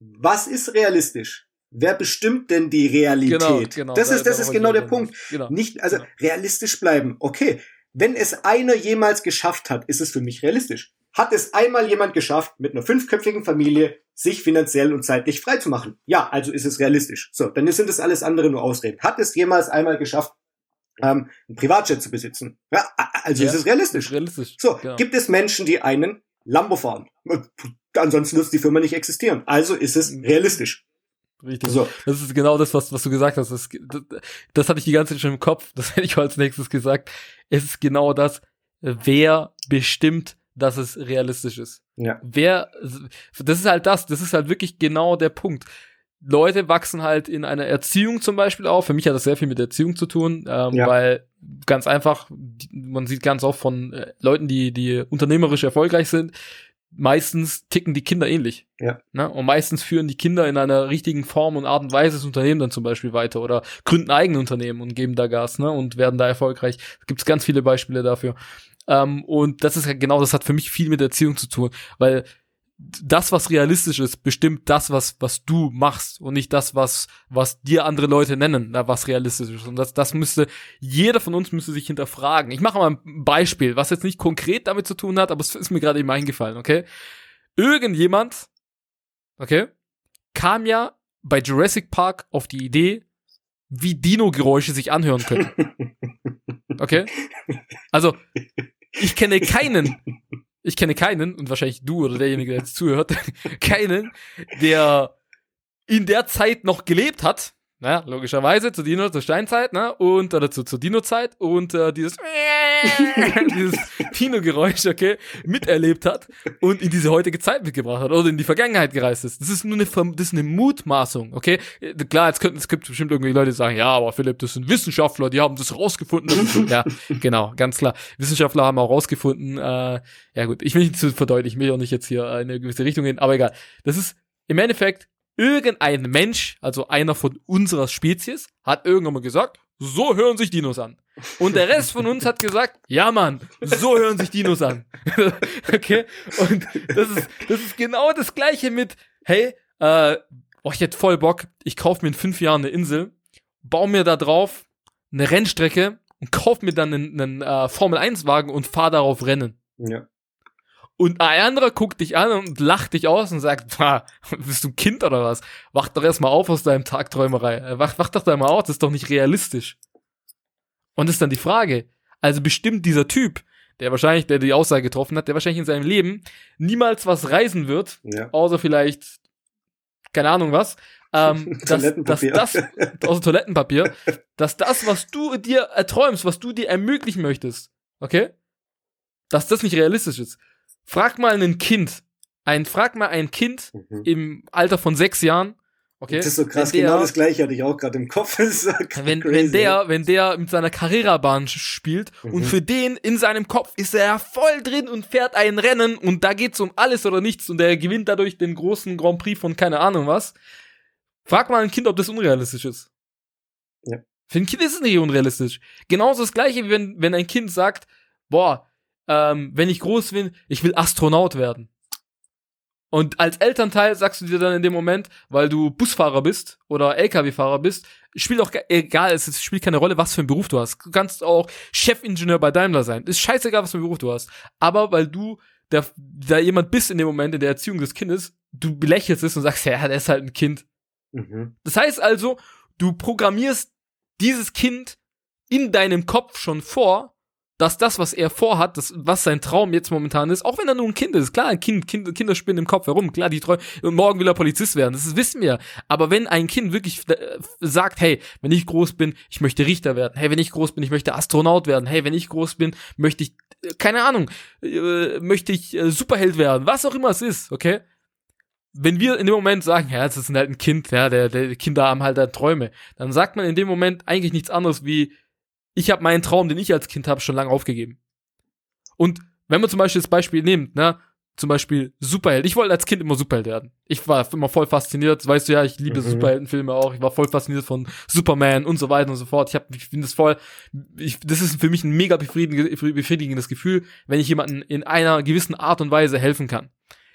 was ist realistisch? Wer bestimmt denn die Realität? Genau, genau, das ist, das ist genau der Punkt. Genau, Nicht, also genau. realistisch bleiben. Okay, wenn es einer jemals geschafft hat, ist es für mich realistisch. Hat es einmal jemand geschafft, mit einer fünfköpfigen Familie sich finanziell und zeitlich frei zu machen? Ja, also ist es realistisch. So, dann sind das alles andere nur Ausreden. Hat es jemals einmal geschafft, ähm, ein Privatjet zu besitzen? Ja, also ja, ist es realistisch. realistisch. So, genau. gibt es Menschen, die einen Lambo fahren? Ansonsten wird die Firma nicht existieren. Also ist es mhm. realistisch. Richtig. So. Das ist genau das, was, was du gesagt hast. Das, das, das hatte ich die ganze Zeit schon im Kopf. Das hätte ich als nächstes gesagt. Es ist genau das. Wer bestimmt, dass es realistisch ist? Ja. Wer, das ist halt das. Das ist halt wirklich genau der Punkt. Leute wachsen halt in einer Erziehung zum Beispiel auf. Für mich hat das sehr viel mit Erziehung zu tun, ähm, ja. weil ganz einfach, man sieht ganz oft von äh, Leuten, die, die unternehmerisch erfolgreich sind, meistens ticken die Kinder ähnlich. Ja. Ne? Und meistens führen die Kinder in einer richtigen Form und Art und Weise das Unternehmen dann zum Beispiel weiter oder gründen eigene Unternehmen und geben da Gas ne? und werden da erfolgreich. Gibt es ganz viele Beispiele dafür. Ähm, und das ist genau, das hat für mich viel mit Erziehung zu tun, weil das, was realistisch ist, bestimmt das, was, was du machst und nicht das, was, was dir andere Leute nennen, was realistisch ist. Und das, das müsste, jeder von uns müsste sich hinterfragen. Ich mache mal ein Beispiel, was jetzt nicht konkret damit zu tun hat, aber es ist mir gerade eben eingefallen, okay? Irgendjemand, okay, kam ja bei Jurassic Park auf die Idee, wie Dino-Geräusche sich anhören können. Okay? Also, ich kenne keinen, ich kenne keinen, und wahrscheinlich du oder derjenige, der jetzt zuhört, keinen, der in der Zeit noch gelebt hat, na, logischerweise zur Dino, zur Steinzeit, ne, und, oder zu, zur Dino-Zeit, und äh, dieses, dieses Dino-Geräusch, okay, miterlebt hat und in diese heutige Zeit mitgebracht hat oder in die Vergangenheit gereist ist. Das ist nur eine, das ist eine Mutmaßung, okay? Klar, jetzt könnten, es gibt bestimmt irgendwie Leute, die sagen, ja, aber Philipp, das sind Wissenschaftler, die haben das rausgefunden. ja, genau, ganz klar. Wissenschaftler haben auch rausgefunden, äh, ja gut, ich will nicht zu verdeutlichen, ich will auch nicht jetzt hier in eine gewisse Richtung gehen, aber egal. Das ist im Endeffekt irgendein Mensch, also einer von unserer Spezies, hat irgendwann mal gesagt, so hören sich Dinos an. Und der Rest von uns hat gesagt, ja Mann, so hören sich Dinos an. okay? Und das ist, das ist genau das gleiche mit, hey, äh, oh, ich hätte voll Bock, ich kaufe mir in fünf Jahren eine Insel, baue mir da drauf eine Rennstrecke und kaufe mir dann einen, einen äh, Formel-1-Wagen und fahre darauf Rennen. Ja. Und ein anderer guckt dich an und lacht dich aus und sagt, bist du ein Kind oder was? Wach doch erstmal auf aus deinem Tagträumerei. Äh, wach, wach doch da mal auf, das ist doch nicht realistisch. Und das ist dann die Frage. Also bestimmt dieser Typ, der wahrscheinlich, der die Aussage getroffen hat, der wahrscheinlich in seinem Leben niemals was reisen wird, ja. außer vielleicht, keine Ahnung was, ähm, dass, dass das, außer Toilettenpapier, dass das, was du dir erträumst, was du dir ermöglichen möchtest, okay, dass das nicht realistisch ist. Frag mal ein Kind, ein, frag mal ein Kind mhm. im Alter von sechs Jahren, Okay. Das ist so krass, der, genau das gleiche hatte ich auch gerade im Kopf. So wenn, wenn der, wenn der mit seiner Carrera-Bahn spielt mhm. und für den in seinem Kopf ist er voll drin und fährt ein Rennen und da geht's um alles oder nichts und er gewinnt dadurch den großen Grand Prix von keine Ahnung was. Frag mal ein Kind, ob das unrealistisch ist. Ja. Für ein Kind ist es nicht unrealistisch. Genauso das gleiche, wie wenn, wenn ein Kind sagt, boah, ähm, wenn ich groß bin, ich will Astronaut werden. Und als Elternteil sagst du dir dann in dem Moment, weil du Busfahrer bist oder LKW-Fahrer bist, spielt auch egal, es spielt keine Rolle, was für einen Beruf du hast. Du kannst auch Chefingenieur bei Daimler sein. Ist scheißegal, was für einen Beruf du hast. Aber weil du der, da jemand bist in dem Moment in der Erziehung des Kindes, du belächelst es und sagst, ja, der ist halt ein Kind. Mhm. Das heißt also, du programmierst dieses Kind in deinem Kopf schon vor, dass das, was er vorhat, das, was sein Traum jetzt momentan ist, auch wenn er nur ein Kind ist, klar, ein Kind, kind Kinder spinnen im Kopf herum, klar, die träumen, morgen will er Polizist werden, das wissen wir. Aber wenn ein Kind wirklich äh, sagt, hey, wenn ich groß bin, ich möchte Richter werden, hey, wenn ich groß bin, ich möchte Astronaut werden, hey, wenn ich groß bin, möchte ich, äh, keine Ahnung, äh, möchte ich Superheld werden, was auch immer es ist, okay? wenn wir in dem Moment sagen, ja, das ist halt ein Kind, ja, der, der Kinder haben halt Träume, dann sagt man in dem Moment eigentlich nichts anderes wie, ich habe meinen Traum, den ich als Kind habe, schon lange aufgegeben. Und wenn man zum Beispiel das Beispiel nimmt, ne, zum Beispiel Superheld. Ich wollte als Kind immer Superheld werden. Ich war immer voll fasziniert. Weißt du ja, ich liebe mhm. Superheldenfilme auch. Ich war voll fasziniert von Superman und so weiter und so fort. Ich, hab, ich finde das voll, ich, das ist für mich ein mega befriedigendes Gefühl, wenn ich jemanden in einer gewissen Art und Weise helfen kann.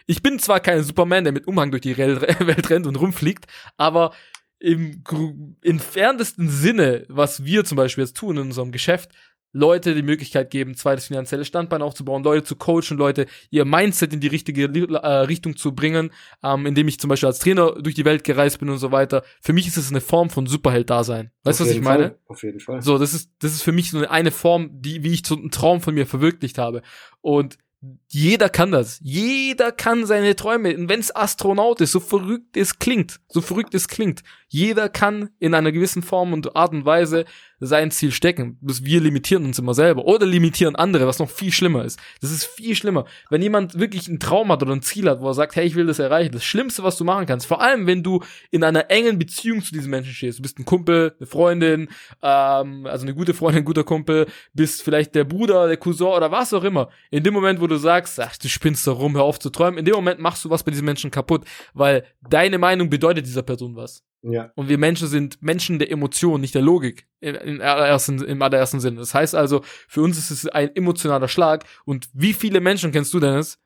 Ich bin zwar kein Superman, der mit Umhang durch die Welt rennt und rumfliegt, aber im entferntesten Sinne, was wir zum Beispiel jetzt tun in unserem Geschäft, Leute die Möglichkeit geben, zweites finanzielle Standbein aufzubauen, Leute zu coachen, Leute ihr Mindset in die richtige äh, Richtung zu bringen, ähm, indem ich zum Beispiel als Trainer durch die Welt gereist bin und so weiter. Für mich ist es eine Form von Superheld-Dasein. Weißt du, was ich meine? Fall. Auf jeden Fall. So, das ist, das ist für mich so eine Form, die, wie ich so einen Traum von mir verwirklicht habe. Und jeder kann das. Jeder kann seine Träume. Und wenn es Astronaut ist, so verrückt es klingt, so verrückt es klingt, jeder kann in einer gewissen Form und Art und Weise sein Ziel stecken. Das wir limitieren uns immer selber oder limitieren andere, was noch viel schlimmer ist. Das ist viel schlimmer. Wenn jemand wirklich einen Traum hat oder ein Ziel hat, wo er sagt, hey, ich will das erreichen, das Schlimmste, was du machen kannst, vor allem wenn du in einer engen Beziehung zu diesem Menschen stehst, du bist ein Kumpel, eine Freundin, ähm, also eine gute Freundin, ein guter Kumpel, bist vielleicht der Bruder, der Cousin oder was auch immer. In dem Moment, wo du sagst, ach, du spinnst da rum, hör auf zu träumen, in dem Moment machst du was bei diesem Menschen kaputt, weil deine Meinung bedeutet dieser Person was. Ja. Und wir Menschen sind Menschen der Emotion, nicht der Logik in, in allerersten, im allerersten Sinne. Das heißt also, für uns ist es ein emotionaler Schlag. Und wie viele Menschen kennst du, Dennis,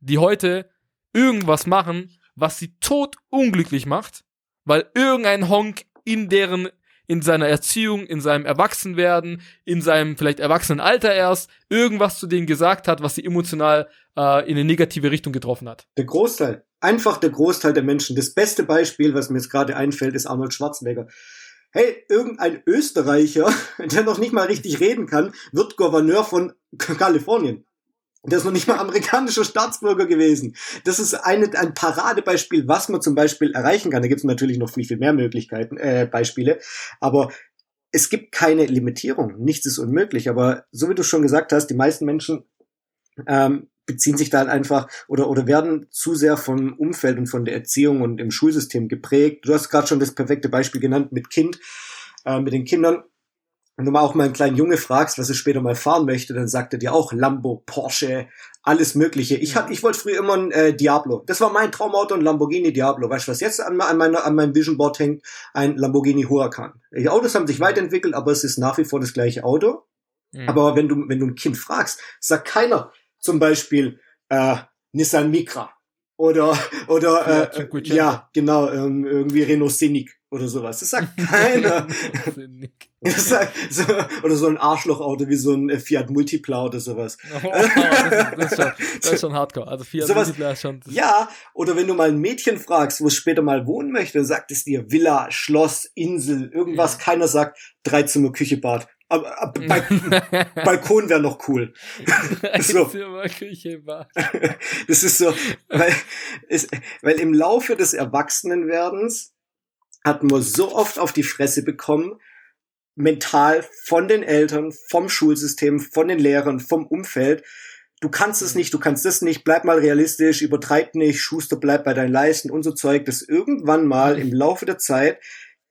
die heute irgendwas machen, was sie tot unglücklich macht, weil irgendein Honk in deren in seiner Erziehung, in seinem Erwachsenwerden, in seinem vielleicht Erwachsenenalter erst irgendwas zu denen gesagt hat, was sie emotional äh, in eine negative Richtung getroffen hat. Der Großteil einfach der Großteil der Menschen. Das beste Beispiel, was mir jetzt gerade einfällt, ist Arnold Schwarzenegger. Hey, irgendein Österreicher, der noch nicht mal richtig reden kann, wird Gouverneur von Kalifornien. Der ist noch nicht mal amerikanischer Staatsbürger gewesen. Das ist eine, ein Paradebeispiel, was man zum Beispiel erreichen kann. Da gibt es natürlich noch viel, viel mehr Möglichkeiten, äh, Beispiele. Aber es gibt keine Limitierung. Nichts ist unmöglich. Aber so wie du schon gesagt hast, die meisten Menschen ähm, beziehen sich dann einfach oder, oder werden zu sehr vom Umfeld und von der Erziehung und im Schulsystem geprägt. Du hast gerade schon das perfekte Beispiel genannt mit Kind, äh, mit den Kindern. Wenn du mal auch mal einen kleinen Junge fragst, was er später mal fahren möchte, dann sagt er dir auch Lambo, Porsche, alles Mögliche. Ich hatte, ich wollte früher immer ein äh, Diablo. Das war mein Traumauto, ein Lamborghini Diablo. Weißt du, was jetzt an, an, meiner, an meinem Vision Board hängt? Ein Lamborghini Huracan. Die Autos haben sich weiterentwickelt, aber es ist nach wie vor das gleiche Auto. Mhm. Aber wenn du, wenn du ein Kind fragst, sagt keiner, zum Beispiel äh, Nissan Micra oder oder äh, ja, ja genau ähm, irgendwie Renault Scenic oder sowas. Das sagt keiner. das sagt, so, oder so ein Arschlochauto wie so ein äh, Fiat Multipla oder sowas. Oh, das, ist, das, ist schon, das ist schon hardcore. Also Fiat sowas, Multipla ist schon. Ja, oder wenn du mal ein Mädchen fragst, wo es später mal wohnen möchte, sagt es dir Villa, Schloss, Insel, irgendwas. Ja. Keiner sagt Dreizimmer, Küche, Bad. Aber, aber Balkon wäre noch cool. so. das ist so, weil, ist, weil im Laufe des Erwachsenenwerdens hat man so oft auf die Fresse bekommen, mental von den Eltern, vom Schulsystem, von den Lehrern, vom Umfeld. Du kannst es nicht, du kannst das nicht, bleib mal realistisch, übertreib nicht, Schuster, bleib bei deinen Leisten und so Zeug, dass irgendwann mal im Laufe der Zeit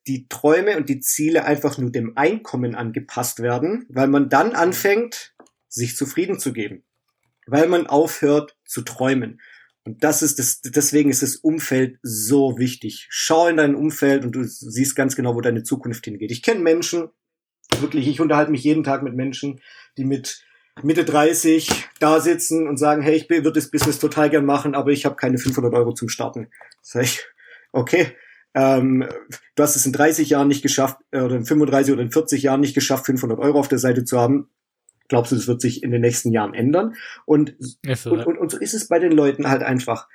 die Träume und die Ziele einfach nur dem Einkommen angepasst werden, weil man dann anfängt, sich zufrieden zu geben. Weil man aufhört zu träumen. Und das ist das, deswegen ist das Umfeld so wichtig. Schau in dein Umfeld und du siehst ganz genau, wo deine Zukunft hingeht. Ich kenne Menschen, wirklich, ich unterhalte mich jeden Tag mit Menschen, die mit Mitte 30 da sitzen und sagen, hey, ich würde das Business total gern machen, aber ich habe keine 500 Euro zum Starten. Sag ich, okay, ähm, du hast es in 30 Jahren nicht geschafft, äh, oder in 35 oder in 40 Jahren nicht geschafft, 500 Euro auf der Seite zu haben. Glaubst du, das wird sich in den nächsten Jahren ändern? Und, so, und, und, und so ist es bei den Leuten halt einfach.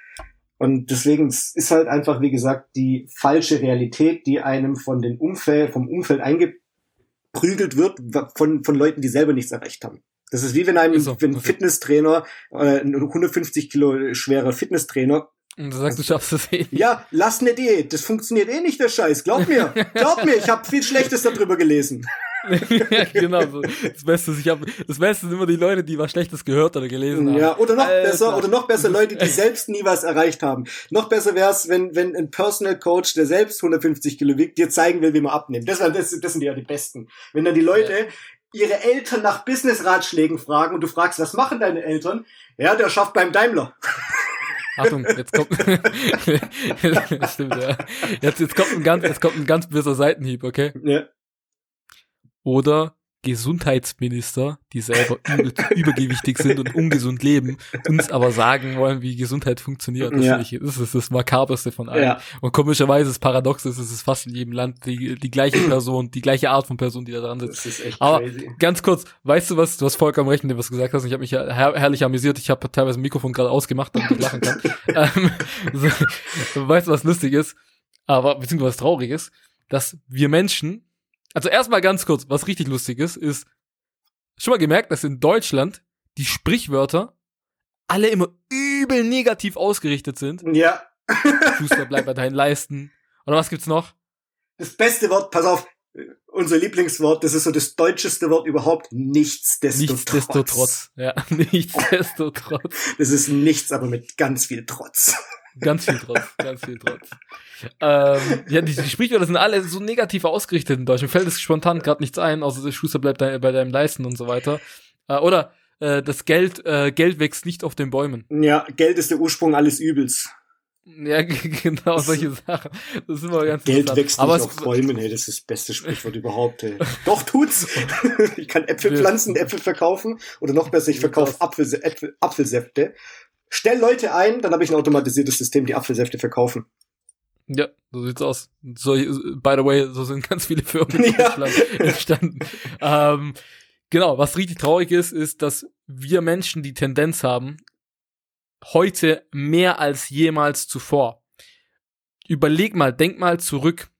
Und deswegen ist halt einfach, wie gesagt, die falsche Realität, die einem von den Umfeld, vom Umfeld eingeprügelt wird, von, von Leuten, die selber nichts erreicht haben. Das ist wie wenn einem so, wenn ein Fitnesstrainer, äh, ein 150 Kilo schwerer Fitnesstrainer und du sagst, du schaffst es eh nicht. Ja, lass eine Diät. Das funktioniert eh nicht, der Scheiß. Glaub mir. Glaub mir, ich habe viel Schlechtes darüber gelesen. ja, genau. So. Das Beste ist, ich hab, das Beste sind immer die Leute, die was Schlechtes gehört oder gelesen haben. Ja, oder noch Alter. besser, oder noch besser Leute, die selbst nie was erreicht haben. Noch besser wäre es, wenn, wenn ein Personal Coach, der selbst 150 Kilo wiegt, dir zeigen will, wie man abnimmt. Das, das, das sind ja die Besten. Wenn dann die Leute ja. ihre Eltern nach Business-Ratschlägen fragen und du fragst, was machen deine Eltern? Ja, der schafft beim Daimler. Achtung, jetzt kommt, stimmt, ja. Jetzt, jetzt kommt ein ganz, jetzt kommt ein ganz böser Seitenhieb, okay? Ja. Oder Gesundheitsminister, die selber übergewichtig sind und ungesund leben, uns aber sagen wollen, wie Gesundheit funktioniert. Das, ja. das ist das Makaberste von allen. Ja. Und komischerweise, das Paradox ist, es ist fast in jedem Land die, die gleiche Person, die gleiche Art von Person, die da dran sitzt. Das ist echt aber crazy. ganz kurz, weißt du was, du hast vollkommen recht, wenn du was gesagt hast. Ich habe mich ja her herrlich amüsiert. Ich habe teilweise ein Mikrofon gerade ausgemacht, damit ich lachen kann. ähm, so, weißt du, was lustig ist? Aber, beziehungsweise was traurig ist, dass wir Menschen also erstmal ganz kurz, was richtig lustig ist, ist schon mal gemerkt, dass in Deutschland die Sprichwörter alle immer übel negativ ausgerichtet sind. Ja. Schuster bleibt bei deinen Leisten. Oder was gibt's noch? Das beste Wort, pass auf, unser Lieblingswort, das ist so das deutscheste Wort überhaupt, nichtsdestotrotz. Nichtsdestotrotz, ja, nichtsdestotrotz. Das ist nichts, aber mit ganz viel Trotz. Ganz viel Trotz, ganz viel Trotz. Ähm, ja, die, die Sprichwörter sind alle so negativ ausgerichtet in Deutsch. Mir fällt es spontan gerade nichts ein, außer der Schuster bleibt bei deinem Leisten und so weiter. Äh, oder äh, das Geld, äh, Geld wächst nicht auf den Bäumen. Ja, Geld ist der Ursprung alles Übels. Ja, genau, solche Sachen. Das ist immer ganz Geld wächst Aber nicht auf Bäumen, hey, das ist das beste Sprichwort überhaupt, ey. Doch, tut's! ich kann Äpfel pflanzen, Äpfel verkaufen. Oder noch besser, ich verkaufe Apfel, Äpfel, Apfelsäfte. Stell Leute ein, dann habe ich ein automatisiertes System, die Apfelsäfte verkaufen. Ja, so sieht's aus. So, by the way, so sind ganz viele Firmen ja. entstanden. ähm, genau, was richtig traurig ist, ist, dass wir Menschen die Tendenz haben, heute mehr als jemals zuvor. Überleg mal, denk mal zurück,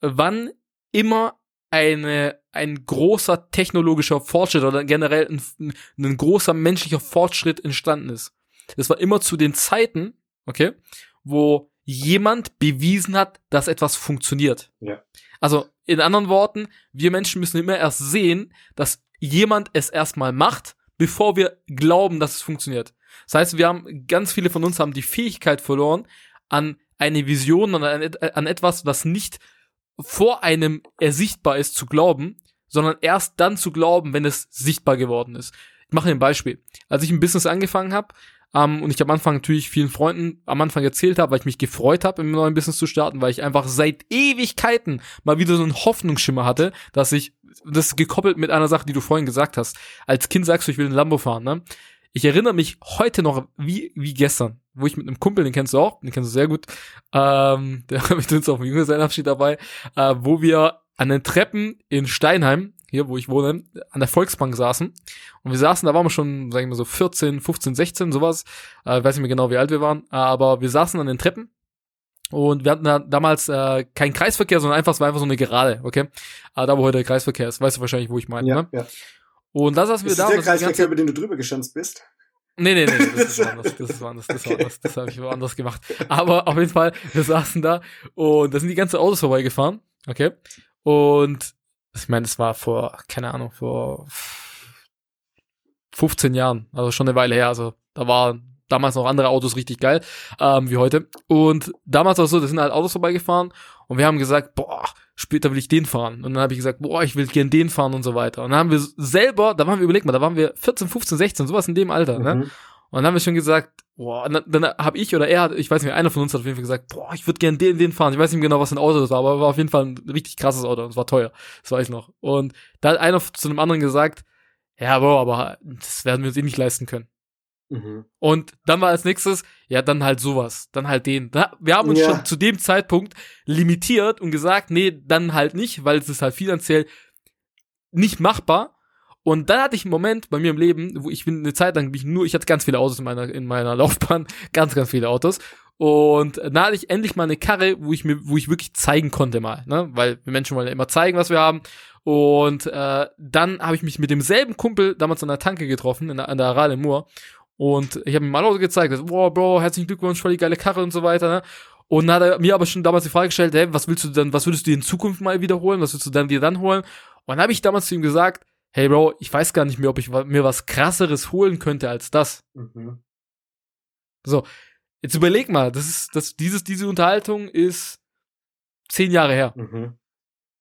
wann immer eine, ein großer technologischer Fortschritt oder generell ein, ein großer menschlicher Fortschritt entstanden ist. Das war immer zu den Zeiten, okay, wo jemand bewiesen hat, dass etwas funktioniert. Ja. Also in anderen Worten, wir Menschen müssen immer erst sehen, dass jemand es erstmal macht, bevor wir glauben, dass es funktioniert. Das heißt, wir haben ganz viele von uns haben die Fähigkeit verloren, an eine Vision und an, an etwas, was nicht vor einem ersichtbar ist, zu glauben, sondern erst dann zu glauben, wenn es sichtbar geworden ist. Ich mache ein Beispiel. Als ich ein Business angefangen habe, ähm, und ich am Anfang natürlich vielen Freunden am Anfang erzählt habe, weil ich mich gefreut habe, im neuen Business zu starten, weil ich einfach seit Ewigkeiten mal wieder so einen Hoffnungsschimmer hatte, dass ich, das gekoppelt mit einer Sache, die du vorhin gesagt hast. Als Kind sagst du, ich will ein Lambo fahren, ne? Ich erinnere mich heute noch wie, wie gestern, wo ich mit einem Kumpel, den kennst du auch, den kennst du sehr gut, ähm, der ich uns auf dem Jüngersein-Abschied dabei, äh, wo wir an den Treppen in Steinheim hier, wo ich wohne, an der Volksbank saßen. Und wir saßen, da waren wir schon, sagen wir so 14, 15, 16, sowas. Äh, weiß nicht mehr genau, wie alt wir waren. Aber wir saßen an den Treppen und wir hatten da damals äh, keinen Kreisverkehr, sondern einfach, es war einfach so eine Gerade, okay? Äh, da, wo heute der Kreisverkehr ist. Weißt du wahrscheinlich, wo ich meine, ja, ne? Ja. Und da saßen wir ist da. Das der Kreisverkehr, über den du drüber geschanzt bist? Nee, nee, nee, das ist anders, das ist anders, das okay. war anders, das habe ich woanders gemacht. Aber auf jeden Fall, wir saßen da und da sind die ganzen Autos vorbeigefahren, okay? Und ich meine, es war vor, keine Ahnung, vor 15 Jahren, also schon eine Weile her. Also da waren damals noch andere Autos richtig geil, ähm, wie heute. Und damals war es so, da sind halt Autos vorbeigefahren und wir haben gesagt, boah, später will ich den fahren. Und dann habe ich gesagt, boah, ich will gern den fahren und so weiter. Und dann haben wir selber, da waren wir, überleg mal, da waren wir 14, 15, 16, sowas in dem Alter, ne? mhm. ne? Und dann haben wir schon gesagt, boah, dann, dann habe ich oder er hat, ich weiß nicht, einer von uns hat auf jeden Fall gesagt, boah, ich würde gerne den, den fahren. Ich weiß nicht genau, was für ein Auto das war, aber war auf jeden Fall ein richtig krasses Auto und es war teuer. Das weiß ich noch. Und da hat einer zu einem anderen gesagt, ja, boah, aber das werden wir uns eh nicht leisten können. Mhm. Und dann war als nächstes, ja, dann halt sowas, dann halt den. Wir haben uns ja. schon zu dem Zeitpunkt limitiert und gesagt, nee, dann halt nicht, weil es ist halt finanziell nicht machbar. Und dann hatte ich einen Moment bei mir im Leben, wo ich bin eine Zeit lang bin ich nur, ich hatte ganz viele Autos in meiner, in meiner Laufbahn, ganz, ganz viele Autos. Und da hatte ich endlich mal eine Karre, wo ich mir, wo ich wirklich zeigen konnte mal, ne? Weil wir Menschen wollen ja immer zeigen, was wir haben. Und äh, dann habe ich mich mit demselben Kumpel damals an der Tanke getroffen, in der, an der Arale Moor. Und ich habe ihm mal Auto gezeigt, boah, Bro, herzlichen Glückwunsch, voll die geile Karre und so weiter, ne? Und dann hat er mir aber schon damals die Frage gestellt, hey, was willst du denn, was würdest du in Zukunft mal wiederholen? Was willst du dann dir dann holen? Und dann habe ich damals zu ihm gesagt, hey Bro, ich weiß gar nicht mehr, ob ich mir was krasseres holen könnte als das. Mhm. So, jetzt überleg mal, das ist, das, dieses, diese Unterhaltung ist zehn Jahre her. Mhm.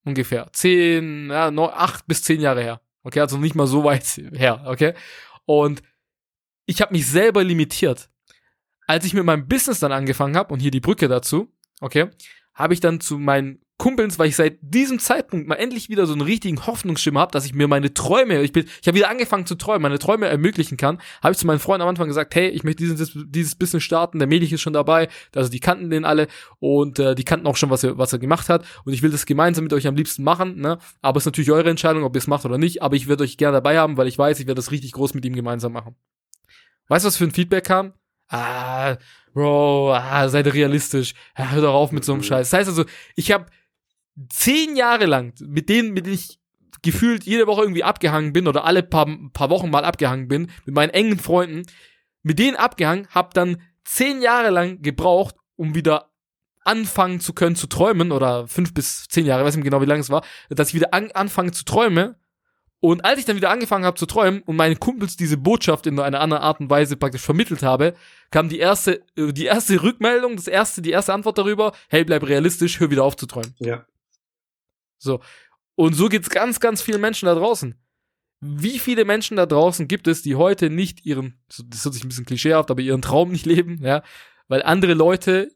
Ungefähr. Zehn, ja, neun, acht bis zehn Jahre her. Okay, also nicht mal so weit her, okay? Und ich habe mich selber limitiert. Als ich mit meinem Business dann angefangen habe, und hier die Brücke dazu, okay, habe ich dann zu meinen Kumpels, weil ich seit diesem Zeitpunkt mal endlich wieder so einen richtigen Hoffnungsschimmer habe, dass ich mir meine Träume, ich bin, ich habe wieder angefangen zu träumen, meine Träume ermöglichen kann, habe ich zu meinen Freunden am Anfang gesagt, hey, ich möchte dieses, dieses Business starten, der Melich ist schon dabei, also die kannten den alle und äh, die kannten auch schon, was er, was er gemacht hat und ich will das gemeinsam mit euch am liebsten machen, ne? Aber es ist natürlich eure Entscheidung, ob ihr es macht oder nicht, aber ich werde euch gerne dabei haben, weil ich weiß, ich werde das richtig groß mit ihm gemeinsam machen. Weißt du, was für ein Feedback kam? Ah, Bro, ah, seid realistisch. Ja, hör doch auf mit so einem Scheiß. Das heißt also, ich habe zehn Jahre lang, mit denen, mit denen ich gefühlt jede Woche irgendwie abgehangen bin oder alle paar, paar Wochen mal abgehangen bin, mit meinen engen Freunden, mit denen abgehangen, hab dann zehn Jahre lang gebraucht, um wieder anfangen zu können zu träumen, oder fünf bis zehn Jahre, weiß nicht genau, wie lange es war, dass ich wieder an, anfange zu träumen. Und als ich dann wieder angefangen habe zu träumen und meinen Kumpels diese Botschaft in einer anderen Art und Weise praktisch vermittelt habe, kam die erste, äh, die erste Rückmeldung, das erste, die erste Antwort darüber, hey, bleib realistisch, hör wieder auf zu träumen. Ja. So. Und so geht's ganz, ganz vielen Menschen da draußen. Wie viele Menschen da draußen gibt es, die heute nicht ihren, das hört sich ein bisschen klischeehaft, aber ihren Traum nicht leben, ja, weil andere Leute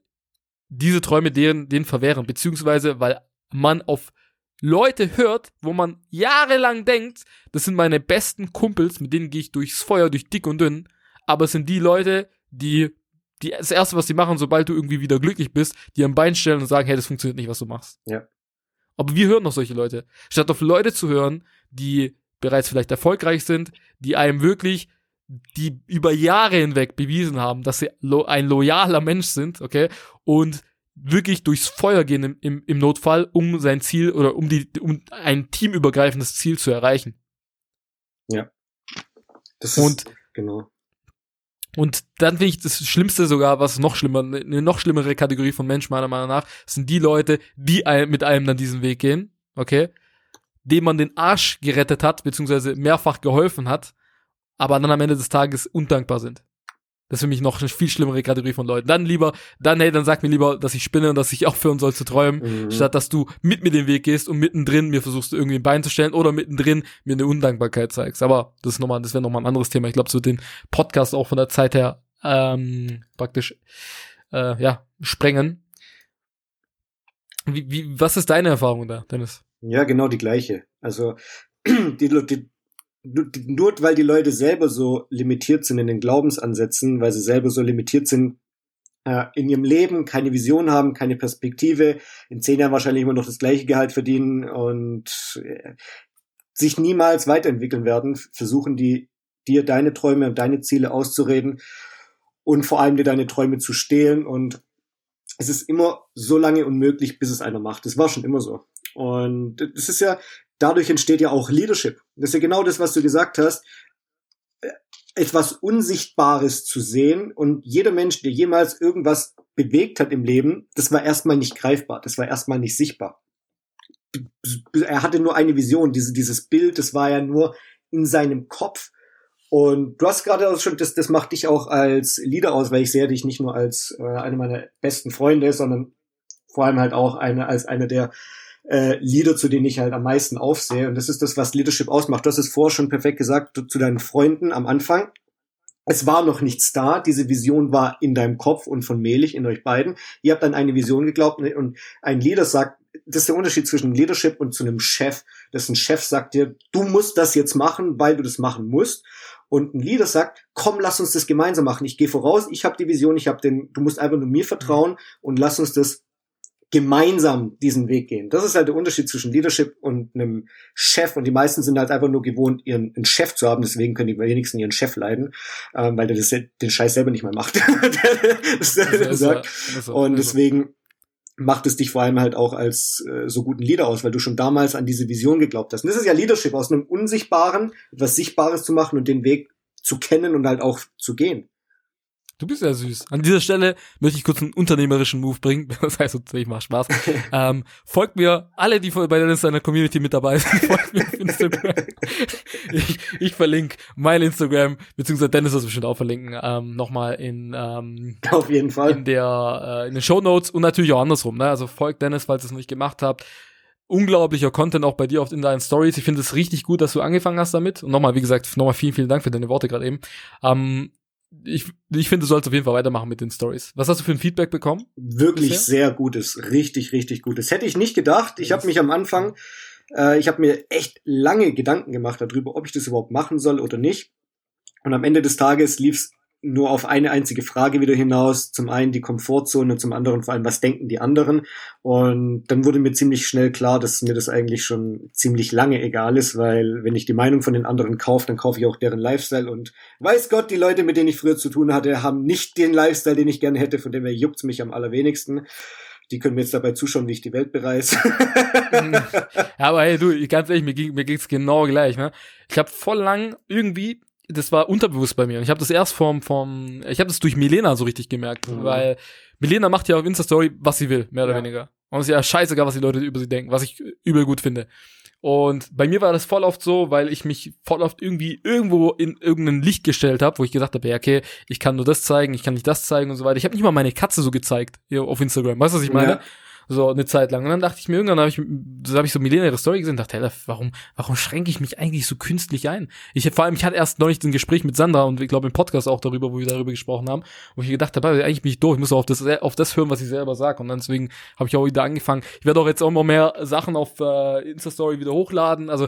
diese Träume deren, denen verwehren, beziehungsweise weil man auf Leute hört, wo man jahrelang denkt, das sind meine besten Kumpels, mit denen gehe ich durchs Feuer, durch dick und dünn, aber es sind die Leute, die, die das erste, was die machen, sobald du irgendwie wieder glücklich bist, die am Bein stellen und sagen, hey, das funktioniert nicht, was du machst. Ja. Aber wir hören noch solche Leute. Statt auf Leute zu hören, die bereits vielleicht erfolgreich sind, die einem wirklich, die über Jahre hinweg bewiesen haben, dass sie lo ein loyaler Mensch sind, okay, und wirklich durchs Feuer gehen im, im, im Notfall, um sein Ziel oder um die, um ein teamübergreifendes Ziel zu erreichen. Ja. Das ist, und, genau. Und dann finde ich das Schlimmste sogar, was noch schlimmer, eine noch schlimmere Kategorie von Mensch meiner Meinung nach, sind die Leute, die mit einem dann diesen Weg gehen, okay, dem man den Arsch gerettet hat, beziehungsweise mehrfach geholfen hat, aber dann am Ende des Tages undankbar sind. Das ist für mich noch eine viel schlimmere Kategorie von Leuten. Dann lieber, dann, hey, dann sag mir lieber, dass ich spinne und dass ich aufhören soll zu träumen, mhm. statt dass du mit mir den Weg gehst und mittendrin mir versuchst, irgendwie ein Bein zu stellen oder mittendrin mir eine Undankbarkeit zeigst. Aber das ist nochmal, das wäre nochmal ein anderes Thema. Ich glaube, so den Podcast auch von der Zeit her ähm, praktisch äh, ja, sprengen. Wie, wie, was ist deine Erfahrung da, Dennis? Ja, genau die gleiche. Also die, die, nur weil die Leute selber so limitiert sind in den Glaubensansätzen, weil sie selber so limitiert sind äh, in ihrem Leben, keine Vision haben, keine Perspektive, in zehn Jahren wahrscheinlich immer noch das gleiche Gehalt verdienen und äh, sich niemals weiterentwickeln werden, versuchen die dir deine Träume und deine Ziele auszureden und vor allem dir deine Träume zu stehlen und es ist immer so lange unmöglich, bis es einer macht. Das war schon immer so. Und das ist ja, dadurch entsteht ja auch Leadership. Das ist ja genau das, was du gesagt hast. Äh, etwas Unsichtbares zu sehen und jeder Mensch, der jemals irgendwas bewegt hat im Leben, das war erstmal nicht greifbar, das war erstmal nicht sichtbar. Er hatte nur eine Vision, diese, dieses Bild, das war ja nur in seinem Kopf. Und du hast gerade auch schon, das, das macht dich auch als Leader aus, weil ich sehe dich nicht nur als äh, eine meiner besten Freunde, sondern vor allem halt auch eine, als einer der äh, Leader, zu denen ich halt am meisten aufsehe. Und das ist das, was Leadership ausmacht. Du hast es vorher schon perfekt gesagt zu deinen Freunden am Anfang. Es war noch nichts da. Diese Vision war in deinem Kopf und von Mehlig in euch beiden. Ihr habt an eine Vision geglaubt und ein Leader sagt, das ist der Unterschied zwischen Leadership und zu einem Chef. Das ein Chef sagt dir, du musst das jetzt machen, weil du das machen musst. Und ein Leader sagt, komm, lass uns das gemeinsam machen. Ich gehe voraus, ich habe die Vision, ich habe den, du musst einfach nur mir vertrauen und lass uns das gemeinsam diesen Weg gehen. Das ist halt der Unterschied zwischen Leadership und einem Chef. Und die meisten sind halt einfach nur gewohnt, ihren einen Chef zu haben. Deswegen können die wenigsten ihren Chef leiden, ähm, weil der das, den Scheiß selber nicht mehr macht. das, das sagt. Und deswegen macht es dich vor allem halt auch als äh, so guten Leader aus, weil du schon damals an diese Vision geglaubt hast. Und das ist ja Leadership, aus einem Unsichtbaren etwas Sichtbares zu machen und den Weg zu kennen und halt auch zu gehen. Du bist ja süß. An dieser Stelle möchte ich kurz einen unternehmerischen Move bringen. Das heißt, ich mache Spaß. ähm, folgt mir, alle, die bei Dennis seiner Community mit dabei sind, folgt mir auf Instagram. ich, ich verlinke mein Instagram, beziehungsweise Dennis wird es bestimmt auch verlinken, ähm, nochmal in, ähm, auf jeden Fall. in der, äh, in den Show Notes und natürlich auch andersrum. Ne? Also folgt Dennis, falls ihr es nicht gemacht habt unglaublicher Content auch bei dir oft in deinen Stories. Ich finde es richtig gut, dass du angefangen hast damit. Und nochmal, wie gesagt, nochmal vielen, vielen Dank für deine Worte gerade eben. Ähm, ich, ich finde, du sollst auf jeden Fall weitermachen mit den Stories. Was hast du für ein Feedback bekommen? Wirklich bisher? sehr gutes, richtig, richtig gutes. Hätte ich nicht gedacht. Ich habe mich am Anfang, äh, ich habe mir echt lange Gedanken gemacht darüber, ob ich das überhaupt machen soll oder nicht. Und am Ende des Tages lief's nur auf eine einzige Frage wieder hinaus. Zum einen die Komfortzone und zum anderen vor allem, was denken die anderen? Und dann wurde mir ziemlich schnell klar, dass mir das eigentlich schon ziemlich lange egal ist, weil wenn ich die Meinung von den anderen kaufe, dann kaufe ich auch deren Lifestyle und weiß Gott, die Leute, mit denen ich früher zu tun hatte, haben nicht den Lifestyle, den ich gerne hätte, von dem her juckt's mich am allerwenigsten. Die können mir jetzt dabei zuschauen, wie ich die Welt bereise. ja, aber hey, du, ganz ehrlich, mir, ging, mir ging's genau gleich. Ne? Ich habe voll lang irgendwie das war unterbewusst bei mir. Und ich habe das erst vom, vom, ich habe das durch Milena so richtig gemerkt, mhm. weil Milena macht ja auf Insta-Story, was sie will, mehr oder ja. weniger. Und es ist ja scheißegal, was die Leute über sie denken, was ich übel gut finde. Und bei mir war das voll oft so, weil ich mich voll oft irgendwie irgendwo in irgendein Licht gestellt habe, wo ich gesagt habe, ja, okay, ich kann nur das zeigen, ich kann nicht das zeigen und so weiter. Ich habe nicht mal meine Katze so gezeigt hier auf Instagram. Weißt du, was ich meine? Ja so eine Zeit lang. Und dann dachte ich mir irgendwann, habe ich, das habe ich so Milena ihre Story gesehen, dachte, hey, warum, warum schränke ich mich eigentlich so künstlich ein? Ich vor allem, ich hatte erst neulich ein Gespräch mit Sandra und ich glaube im Podcast auch darüber, wo wir darüber gesprochen haben, wo ich gedacht habe, eigentlich bin ich durch, ich muss auf das, auf das hören, was ich selber sage. Und dann deswegen habe ich auch wieder angefangen. Ich werde auch jetzt auch immer mehr Sachen auf äh, Insta-Story wieder hochladen. Also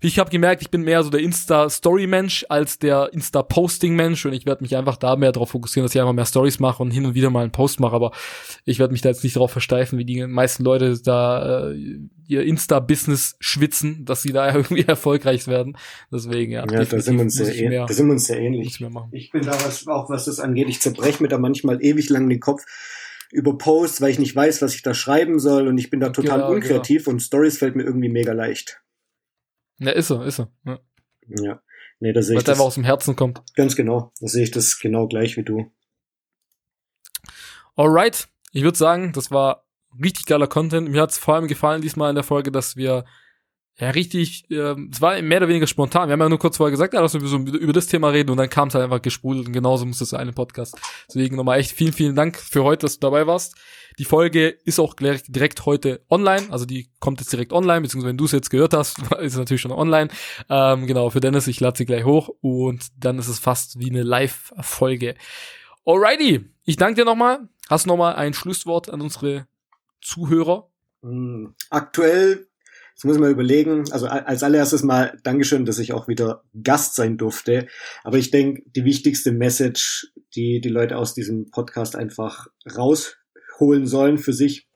ich habe gemerkt, ich bin mehr so der Insta-Story-Mensch als der Insta-Posting-Mensch und ich werde mich einfach da mehr darauf fokussieren, dass ich einfach mehr Stories mache und hin und wieder mal einen Post mache. Aber ich werde mich da jetzt nicht darauf versteifen, wie die meisten Leute da äh, ihr Insta-Business schwitzen, dass sie da irgendwie erfolgreich werden. Deswegen, ja. Ja, da sind wir uns sehr, mehr, da sind wir uns sehr ähnlich. Ich bin da was, auch was das angeht. Ich zerbreche mir da manchmal ewig lang den Kopf über Posts, weil ich nicht weiß, was ich da schreiben soll und ich bin da total genau, unkreativ genau. und Stories fällt mir irgendwie mega leicht. Ja, ist so, ist so. Ja. ja. Nee, da sehe ich. Weil einfach aus dem Herzen kommt. Ganz genau. Da sehe ich das genau gleich wie du. Alright. Ich würde sagen, das war richtig geiler Content. Mir hat es vor allem gefallen diesmal in der Folge, dass wir ja richtig, äh, es war mehr oder weniger spontan. Wir haben ja nur kurz vorher gesagt, ja, dass wir so über das Thema reden und dann kam es halt einfach gesprudelt und genauso muss das sein im Podcast. Deswegen nochmal echt vielen, vielen Dank für heute, dass du dabei warst. Die Folge ist auch direkt heute online, also die kommt jetzt direkt online, beziehungsweise wenn du es jetzt gehört hast, ist es natürlich schon online. Ähm, genau, für Dennis, ich lade sie gleich hoch und dann ist es fast wie eine Live-Folge. Alrighty, ich danke dir nochmal. Hast du nochmal ein Schlusswort an unsere Zuhörer? Hm, aktuell Jetzt muss ich mal überlegen, also als allererstes mal Dankeschön, dass ich auch wieder Gast sein durfte. Aber ich denke, die wichtigste Message, die die Leute aus diesem Podcast einfach rausholen sollen für sich,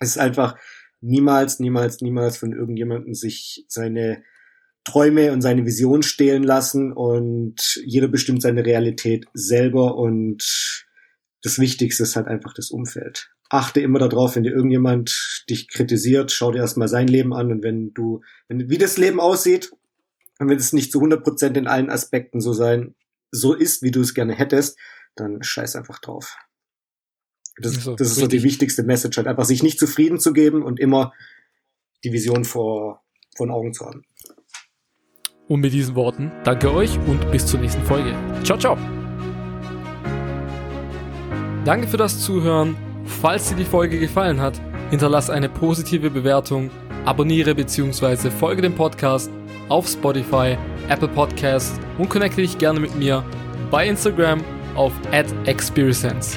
ist einfach niemals, niemals, niemals von irgendjemandem sich seine Träume und seine Vision stehlen lassen und jeder bestimmt seine Realität selber und das Wichtigste ist halt einfach das Umfeld achte immer darauf, wenn dir irgendjemand dich kritisiert, schau dir erstmal sein Leben an und wenn du, wenn, wie das Leben aussieht und wenn es nicht zu 100% in allen Aspekten so sein, so ist, wie du es gerne hättest, dann scheiß einfach drauf. Das, so, das ist so die wichtigste Message, halt einfach sich nicht zufrieden zu geben und immer die Vision vor, vor den Augen zu haben. Und mit diesen Worten danke euch und bis zur nächsten Folge. Ciao, ciao. Danke für das Zuhören Falls dir die Folge gefallen hat, hinterlass eine positive Bewertung, abonniere bzw. folge dem Podcast auf Spotify, Apple Podcasts und connecte dich gerne mit mir bei Instagram auf @experience.